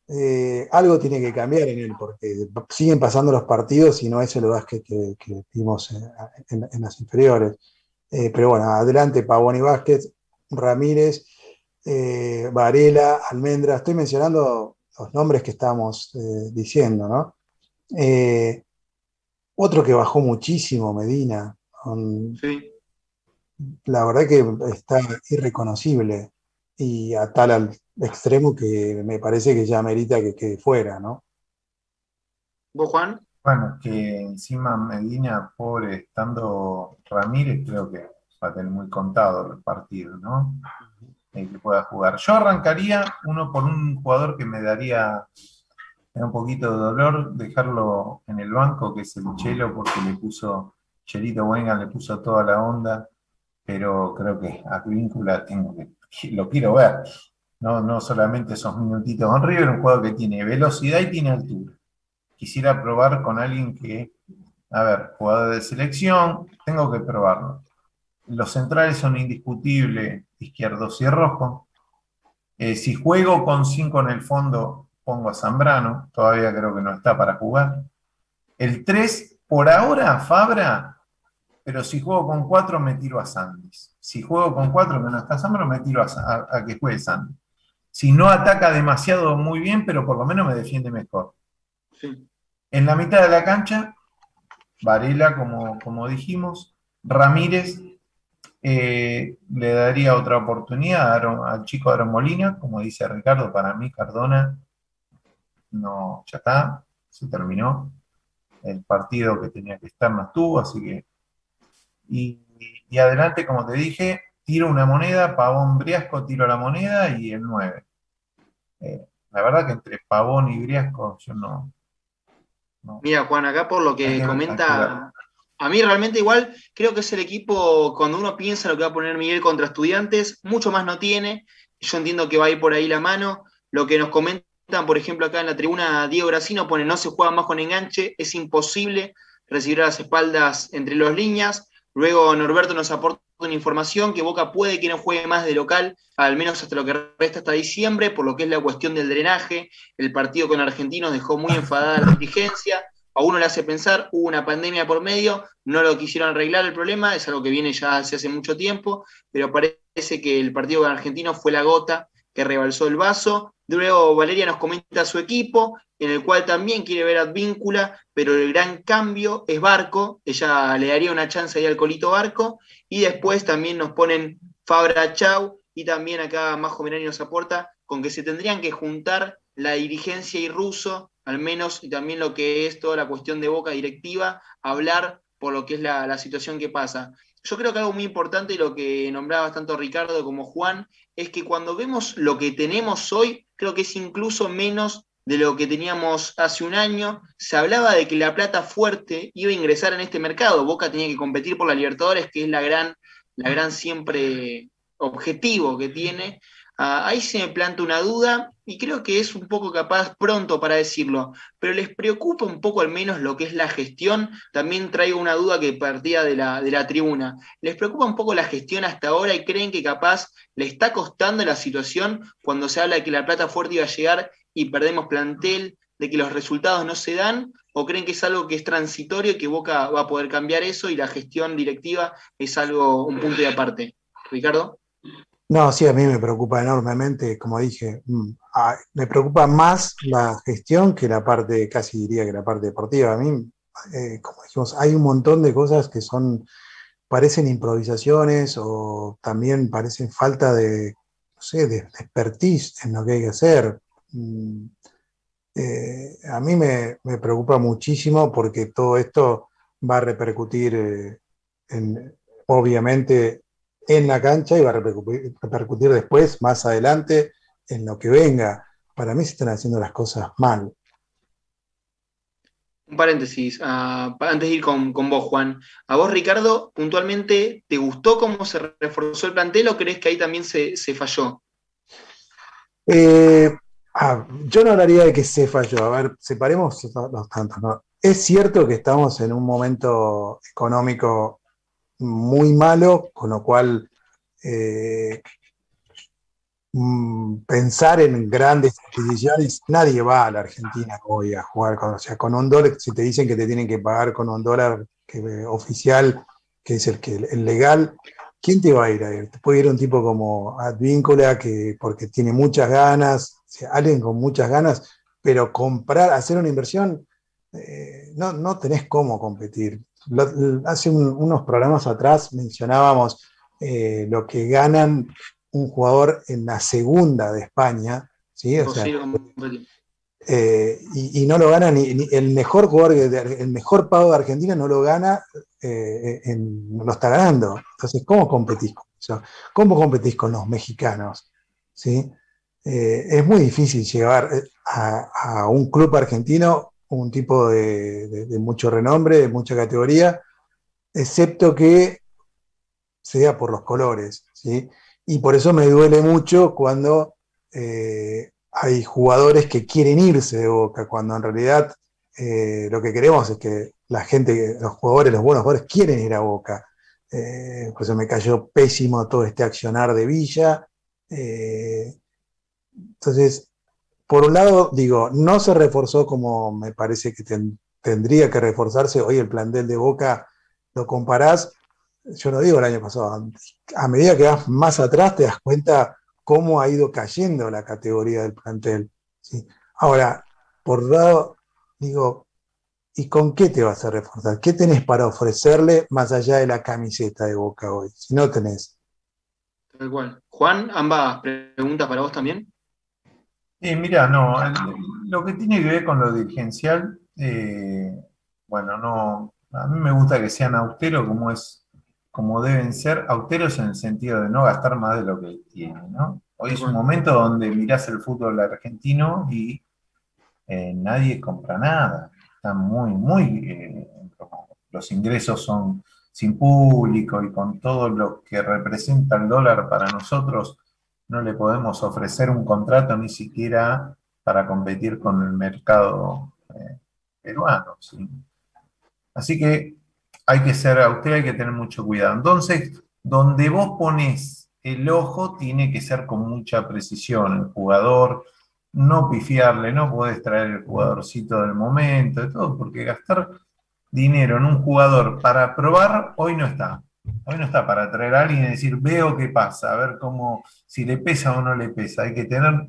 Eh, algo tiene que cambiar en él, porque siguen pasando los partidos y no es el Vázquez que, vimos en, las inferiores. Eh, pero bueno, adelante Pavón y Vázquez, Ramírez, Varela, Almendra. Estoy mencionando los nombres que estamos diciendo, ¿no? Otro que bajó muchísimo, Medina. sí. La verdad que está irreconocible y a tal al extremo que me parece que ya merita que quede fuera, ¿no? ¿Vos, Juan? Bueno, que encima Medina, pobre, estando Ramírez, creo que va a tener muy contado el partido, ¿no? El que pueda jugar. Yo arrancaría uno por un jugador que me daría da un poquito de dolor dejarlo en el banco, que es el Chelo, porque le puso, Chelito Wengan le puso toda la onda, pero creo que a Víncula tengo que, lo quiero ver. No, no solamente esos minutitos con River, un jugador que tiene velocidad y tiene altura. Quisiera probar con alguien que, a ver, jugador de selección, tengo que probarlo. Los centrales son indiscutibles, izquierdos y rojo. Eh, si juego con cinco en el fondo, pongo a Zambrano, todavía creo que no está para jugar. El 3, por ahora, Fabra, pero si juego con 4 me tiro a Sandis. Si juego con 4 que no está Zambrano, me tiro a, que juegue Sandis. Si no ataca demasiado muy bien, pero por lo menos me defiende mejor. En la mitad de la cancha, Varela, como, como dijimos, Ramírez eh, le daría otra oportunidad al chico Aaron Molina, como dice Ricardo, para mí Cardona no, ya está, se terminó. El partido que tenía que estar no estuvo, así que. Y, adelante, como te dije, tiro una moneda, Pavón Briasco tiro la moneda y el 9. Eh, la verdad que entre Pavón y Briasco yo no, Mira, Juan, acá por lo que comenta, a mí realmente igual creo que es el equipo, cuando uno piensa lo que va a poner Miguel contra estudiantes, mucho más no tiene. Yo entiendo que va a ir por ahí la mano. Lo que nos comenta por ejemplo, acá en la tribuna Diego Gracino pone no se juega más con enganche, es imposible recibir a las espaldas entre las líneas. Luego Norberto nos aporta una información que Boca puede que no juegue más de local, al menos hasta lo que resta hasta diciembre, por lo que es la cuestión del drenaje. El partido con Argentinos dejó muy enfadada la dirigencia. A uno le hace pensar, hubo una pandemia por medio, no lo quisieron arreglar el problema, es algo que viene ya hace, hace mucho tiempo, pero parece que el partido con Argentinos fue la gota que rebalsó el vaso. Luego Valeria nos comenta su equipo, en el cual también quiere ver Advíncula, pero el gran cambio es Barco, ella le daría una chance ahí al Colito Barco, y después también nos ponen Fabra Chau, y también acá Majo Mirani nos aporta con que se tendrían que juntar la dirigencia y Russo, al menos, y también lo que es toda la cuestión de boca directiva, hablar por lo que es la, la situación que pasa. Yo creo que algo muy importante y lo que nombraba tanto Ricardo como Juan es que cuando vemos lo que tenemos hoy, creo que es incluso menos de lo que teníamos hace un año. Se hablaba de que la plata fuerte iba a ingresar en este mercado. Boca tenía que competir por la Libertadores, que es la gran, la gran siempre objetivo que tiene. Ah, ahí se me planta una duda y creo que es un poco capaz pronto para decirlo, pero les preocupa un poco al menos lo que es la gestión. También traigo una duda que partía de la, de la tribuna. ¿Les preocupa un poco la gestión hasta ahora y creen que capaz le está costando la situación cuando se habla de que la plata fuerte iba a llegar y perdemos plantel, de que los resultados no se dan? ¿O creen que es algo que es transitorio y que Boca va a poder cambiar eso y la gestión directiva es algo, un punto de aparte? Ricardo. No, sí, a mí me preocupa enormemente, como dije, mm, me preocupa más la gestión que la parte, casi diría que la parte deportiva. A mí, eh, como dijimos, hay un montón de cosas que son, parecen improvisaciones o también parecen falta de, no sé, de, expertise en lo que hay que hacer. Mm, eh, a mí me, preocupa muchísimo porque todo esto va a repercutir eh, en, obviamente en la cancha y va a repercutir, después, más adelante, en lo que venga. Para mí se están haciendo las cosas mal. un paréntesis, ah, antes de ir con, vos, Juan. ¿A vos, Ricardo, puntualmente, te gustó cómo se reforzó el plantel o crees que ahí también se, falló? Eh, ah, yo no hablaría de que se falló. A ver, separemos los tantos. ¿no? Es cierto que estamos en un momento económico muy malo, con lo cual eh, mm, pensar en grandes adquisiciones, nadie va a la Argentina hoy a jugar con, o sea, con un dólar, si te dicen que te tienen que pagar con un dólar que, oficial, que es el, que, legal, ¿quién te va a ir a ir? Te puede ir un tipo como Advíncula, que porque tiene muchas ganas, alguien con muchas ganas, pero comprar, hacer una inversión, eh, no, no tenés cómo competir. Hace unos programas atrás mencionábamos eh, lo que ganan un jugador en la segunda de España, ¿sí? Eh, y, no lo gana ni, el mejor jugador, el mejor pago de Argentina no lo gana, no lo está ganando. Entonces, ¿cómo competís con eso? ¿Cómo competís con los mexicanos? ¿Sí? es muy difícil llegar a, un club argentino un tipo de, mucho renombre, de mucha categoría, excepto que sea por los colores. ¿sí? Y por eso me duele mucho cuando eh, hay jugadores que quieren irse de Boca, cuando en realidad eh, lo que queremos es que la gente, los jugadores, los buenos jugadores quieren ir a Boca. Eh, por eso me cayó pésimo todo este accionar de Villa. entonces, por un lado, digo, no se reforzó como me parece que tendría que reforzarse. Hoy el plantel de Boca lo comparás, yo no digo el año pasado, a medida que vas más atrás te das cuenta cómo ha ido cayendo la categoría del plantel. Ahora, por un lado, digo, ¿y con qué te vas a reforzar? ¿Qué tenés para ofrecerle más allá de la camiseta de Boca hoy? Si no tenés. Tal cual. Juan, ambas preguntas para vos también. Eh, mira, no, lo que tiene que ver con lo dirigencial, eh, bueno, no, a mí me gusta que sean austeros como es, como deben ser, austeros en el sentido de no gastar más de lo que tienen, ¿no? Hoy es un momento donde mirás el fútbol argentino y eh, nadie compra nada, están muy, muy, los ingresos son sin público y con todo lo que representa el dólar para nosotros no le podemos ofrecer un contrato ni siquiera para competir con el mercado eh, peruano. Así que hay que ser austero, hay que tener mucho cuidado. Entonces, donde vos pones el ojo, tiene que ser con mucha precisión. El jugador, no pifiarle, no podés traer el jugadorcito del momento, de todo, porque gastar dinero en un jugador para probar hoy no está. Hoy no está para traer a alguien y decir, veo qué pasa, a ver cómo, si le pesa o no le pesa. Hay que tener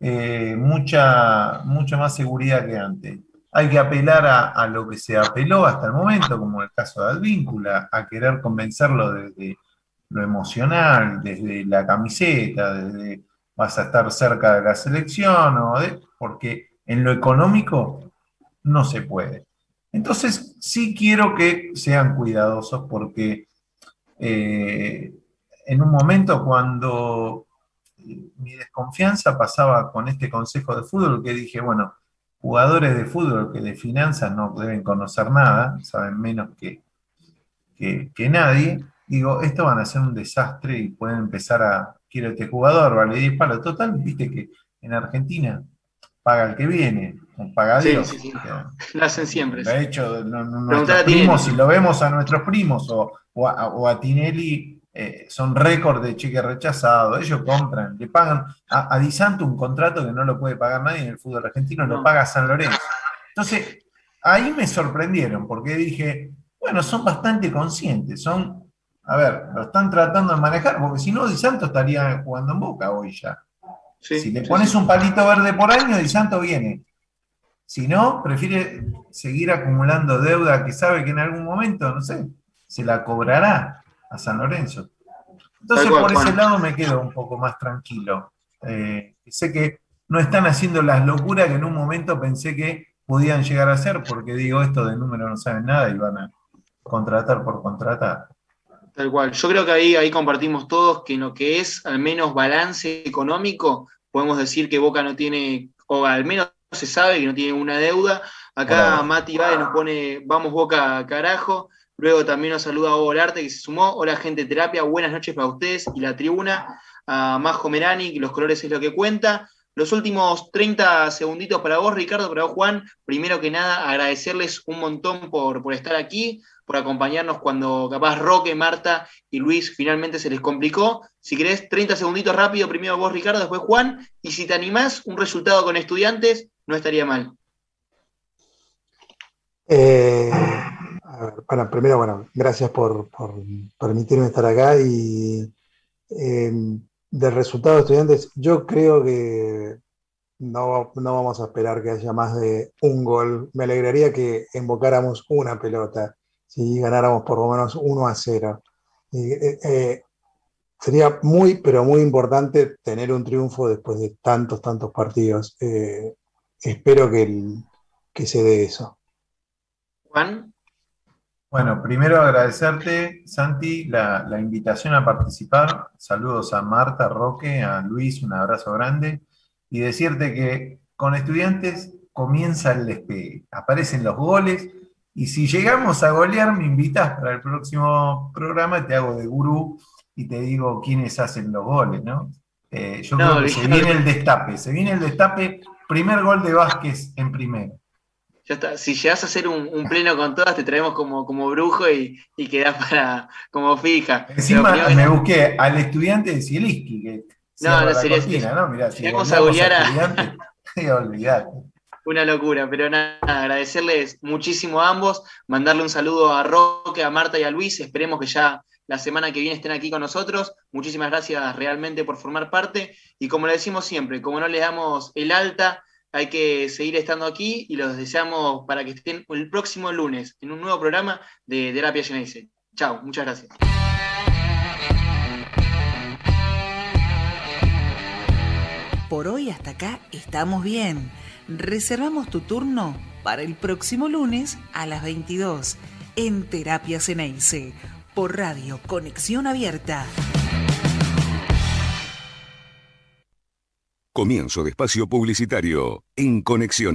eh, mucha, mucha más seguridad que antes. Hay que apelar a, lo que se apeló hasta el momento, como el caso de Advíncula, a querer convencerlo desde lo emocional, desde la camiseta, desde vas a estar cerca de la selección, o porque en lo económico no se puede. Entonces, sí quiero que sean cuidadosos porque eh, en un momento cuando mi desconfianza pasaba con este consejo de fútbol, que dije, bueno, jugadores de fútbol que de finanzas no deben conocer nada, saben menos que, que, nadie, digo, esto van a ser un desastre y pueden empezar a, quiero este jugador, vale 10 palos. Total, viste que en Argentina paga el que viene, paga Dios. Lo hacen siempre. Lo ha hecho nuestros primos, si lo vemos a nuestros primos o, o a, Tinelli, eh, son récord de cheque rechazado. Ellos compran, le pagan a, a, Di Santo un contrato que no lo puede pagar nadie en el fútbol argentino, lo paga San Lorenzo. Entonces, ahí me sorprendieron porque dije, bueno, son bastante conscientes, son, a ver, lo están tratando de manejar, porque si no, Di Santo estaría jugando en boca hoy ya si le pones un palito verde por año, Di Santo viene. Si no, prefiere seguir acumulando deuda que sabe que en algún momento, no sé, se la cobrará a San Lorenzo. Entonces, por ese lado me quedo un poco más tranquilo. Eh, sé que no están haciendo las locuras que en un momento pensé que podían llegar a hacer, porque digo, esto de número no saben nada y van a contratar por contratar. Tal cual. Yo creo que ahí, ahí compartimos todos que en lo que es al menos balance económico, podemos decir que Boca no tiene, o al menos se sabe, que no tiene una deuda. Acá Mati Báez nos pone, vamos Boca carajo. Luego también nos saluda a Volarte que se sumó. Hola gente de terapia, buenas noches para ustedes y la tribuna. A Majo Merani, los colores es lo que cuenta. Los últimos 30 segunditos para vos, Ricardo, para vos, Juan. Primero que nada, agradecerles un montón por, por estar aquí, por acompañarnos cuando capaz Roque, Marta y Luis finalmente se les complicó. Si querés, 30 segunditos rápido, primero vos, Ricardo, después Juan. Y si te animás, un resultado con estudiantes, no estaría mal. Eh, bueno, primero, bueno, gracias por, permitirme estar acá y eh, del resultado de estudiantes, yo creo que no, vamos a esperar que haya más de un gol. Me alegraría que invocáramos una pelota, si ganáramos por lo menos 1 a 0. Eh, eh, sería muy, pero muy importante tener un triunfo después de tantos, tantos partidos. espero que, que se dé eso. Juan. Bueno, primero agradecerte, Santi, la, invitación a participar. Saludos a Marta, Roque, a Luis, un abrazo grande. Y decirte que con estudiantes comienza el despegue. Aparecen los goles. Y si llegamos a golear, me invitas para el próximo programa, te hago de gurú y te digo quiénes hacen los goles, ¿no? Eh, yo creo que se viene el destape. Se viene el destape. Primer gol de Vázquez en primero ya está. Si llegas a hacer un, pleno con todas, te traemos como, como brujo y, y quedás para, como fija. Encima me busqué al estudiante de Sieliski, que no, no sería cortina, ¿no? Mirá, si vamos a golear a. Una locura, pero nada, agradecerles muchísimo a ambos, mandarle un saludo a Roque, a Marta y a Luis, esperemos que ya la semana que viene estén aquí con nosotros. Muchísimas gracias realmente por formar parte y como le decimos siempre, como no le damos el alta, hay que seguir estando aquí y los deseamos para que estén el próximo lunes en un nuevo programa de Terapia Genesis. Chao, muchas gracias. Por hoy hasta acá estamos bien. Reservamos tu turno para el próximo lunes a las 22 en Terapia Ceneice por Radio Conexión Abierta. Comienzo de espacio publicitario en Conexión.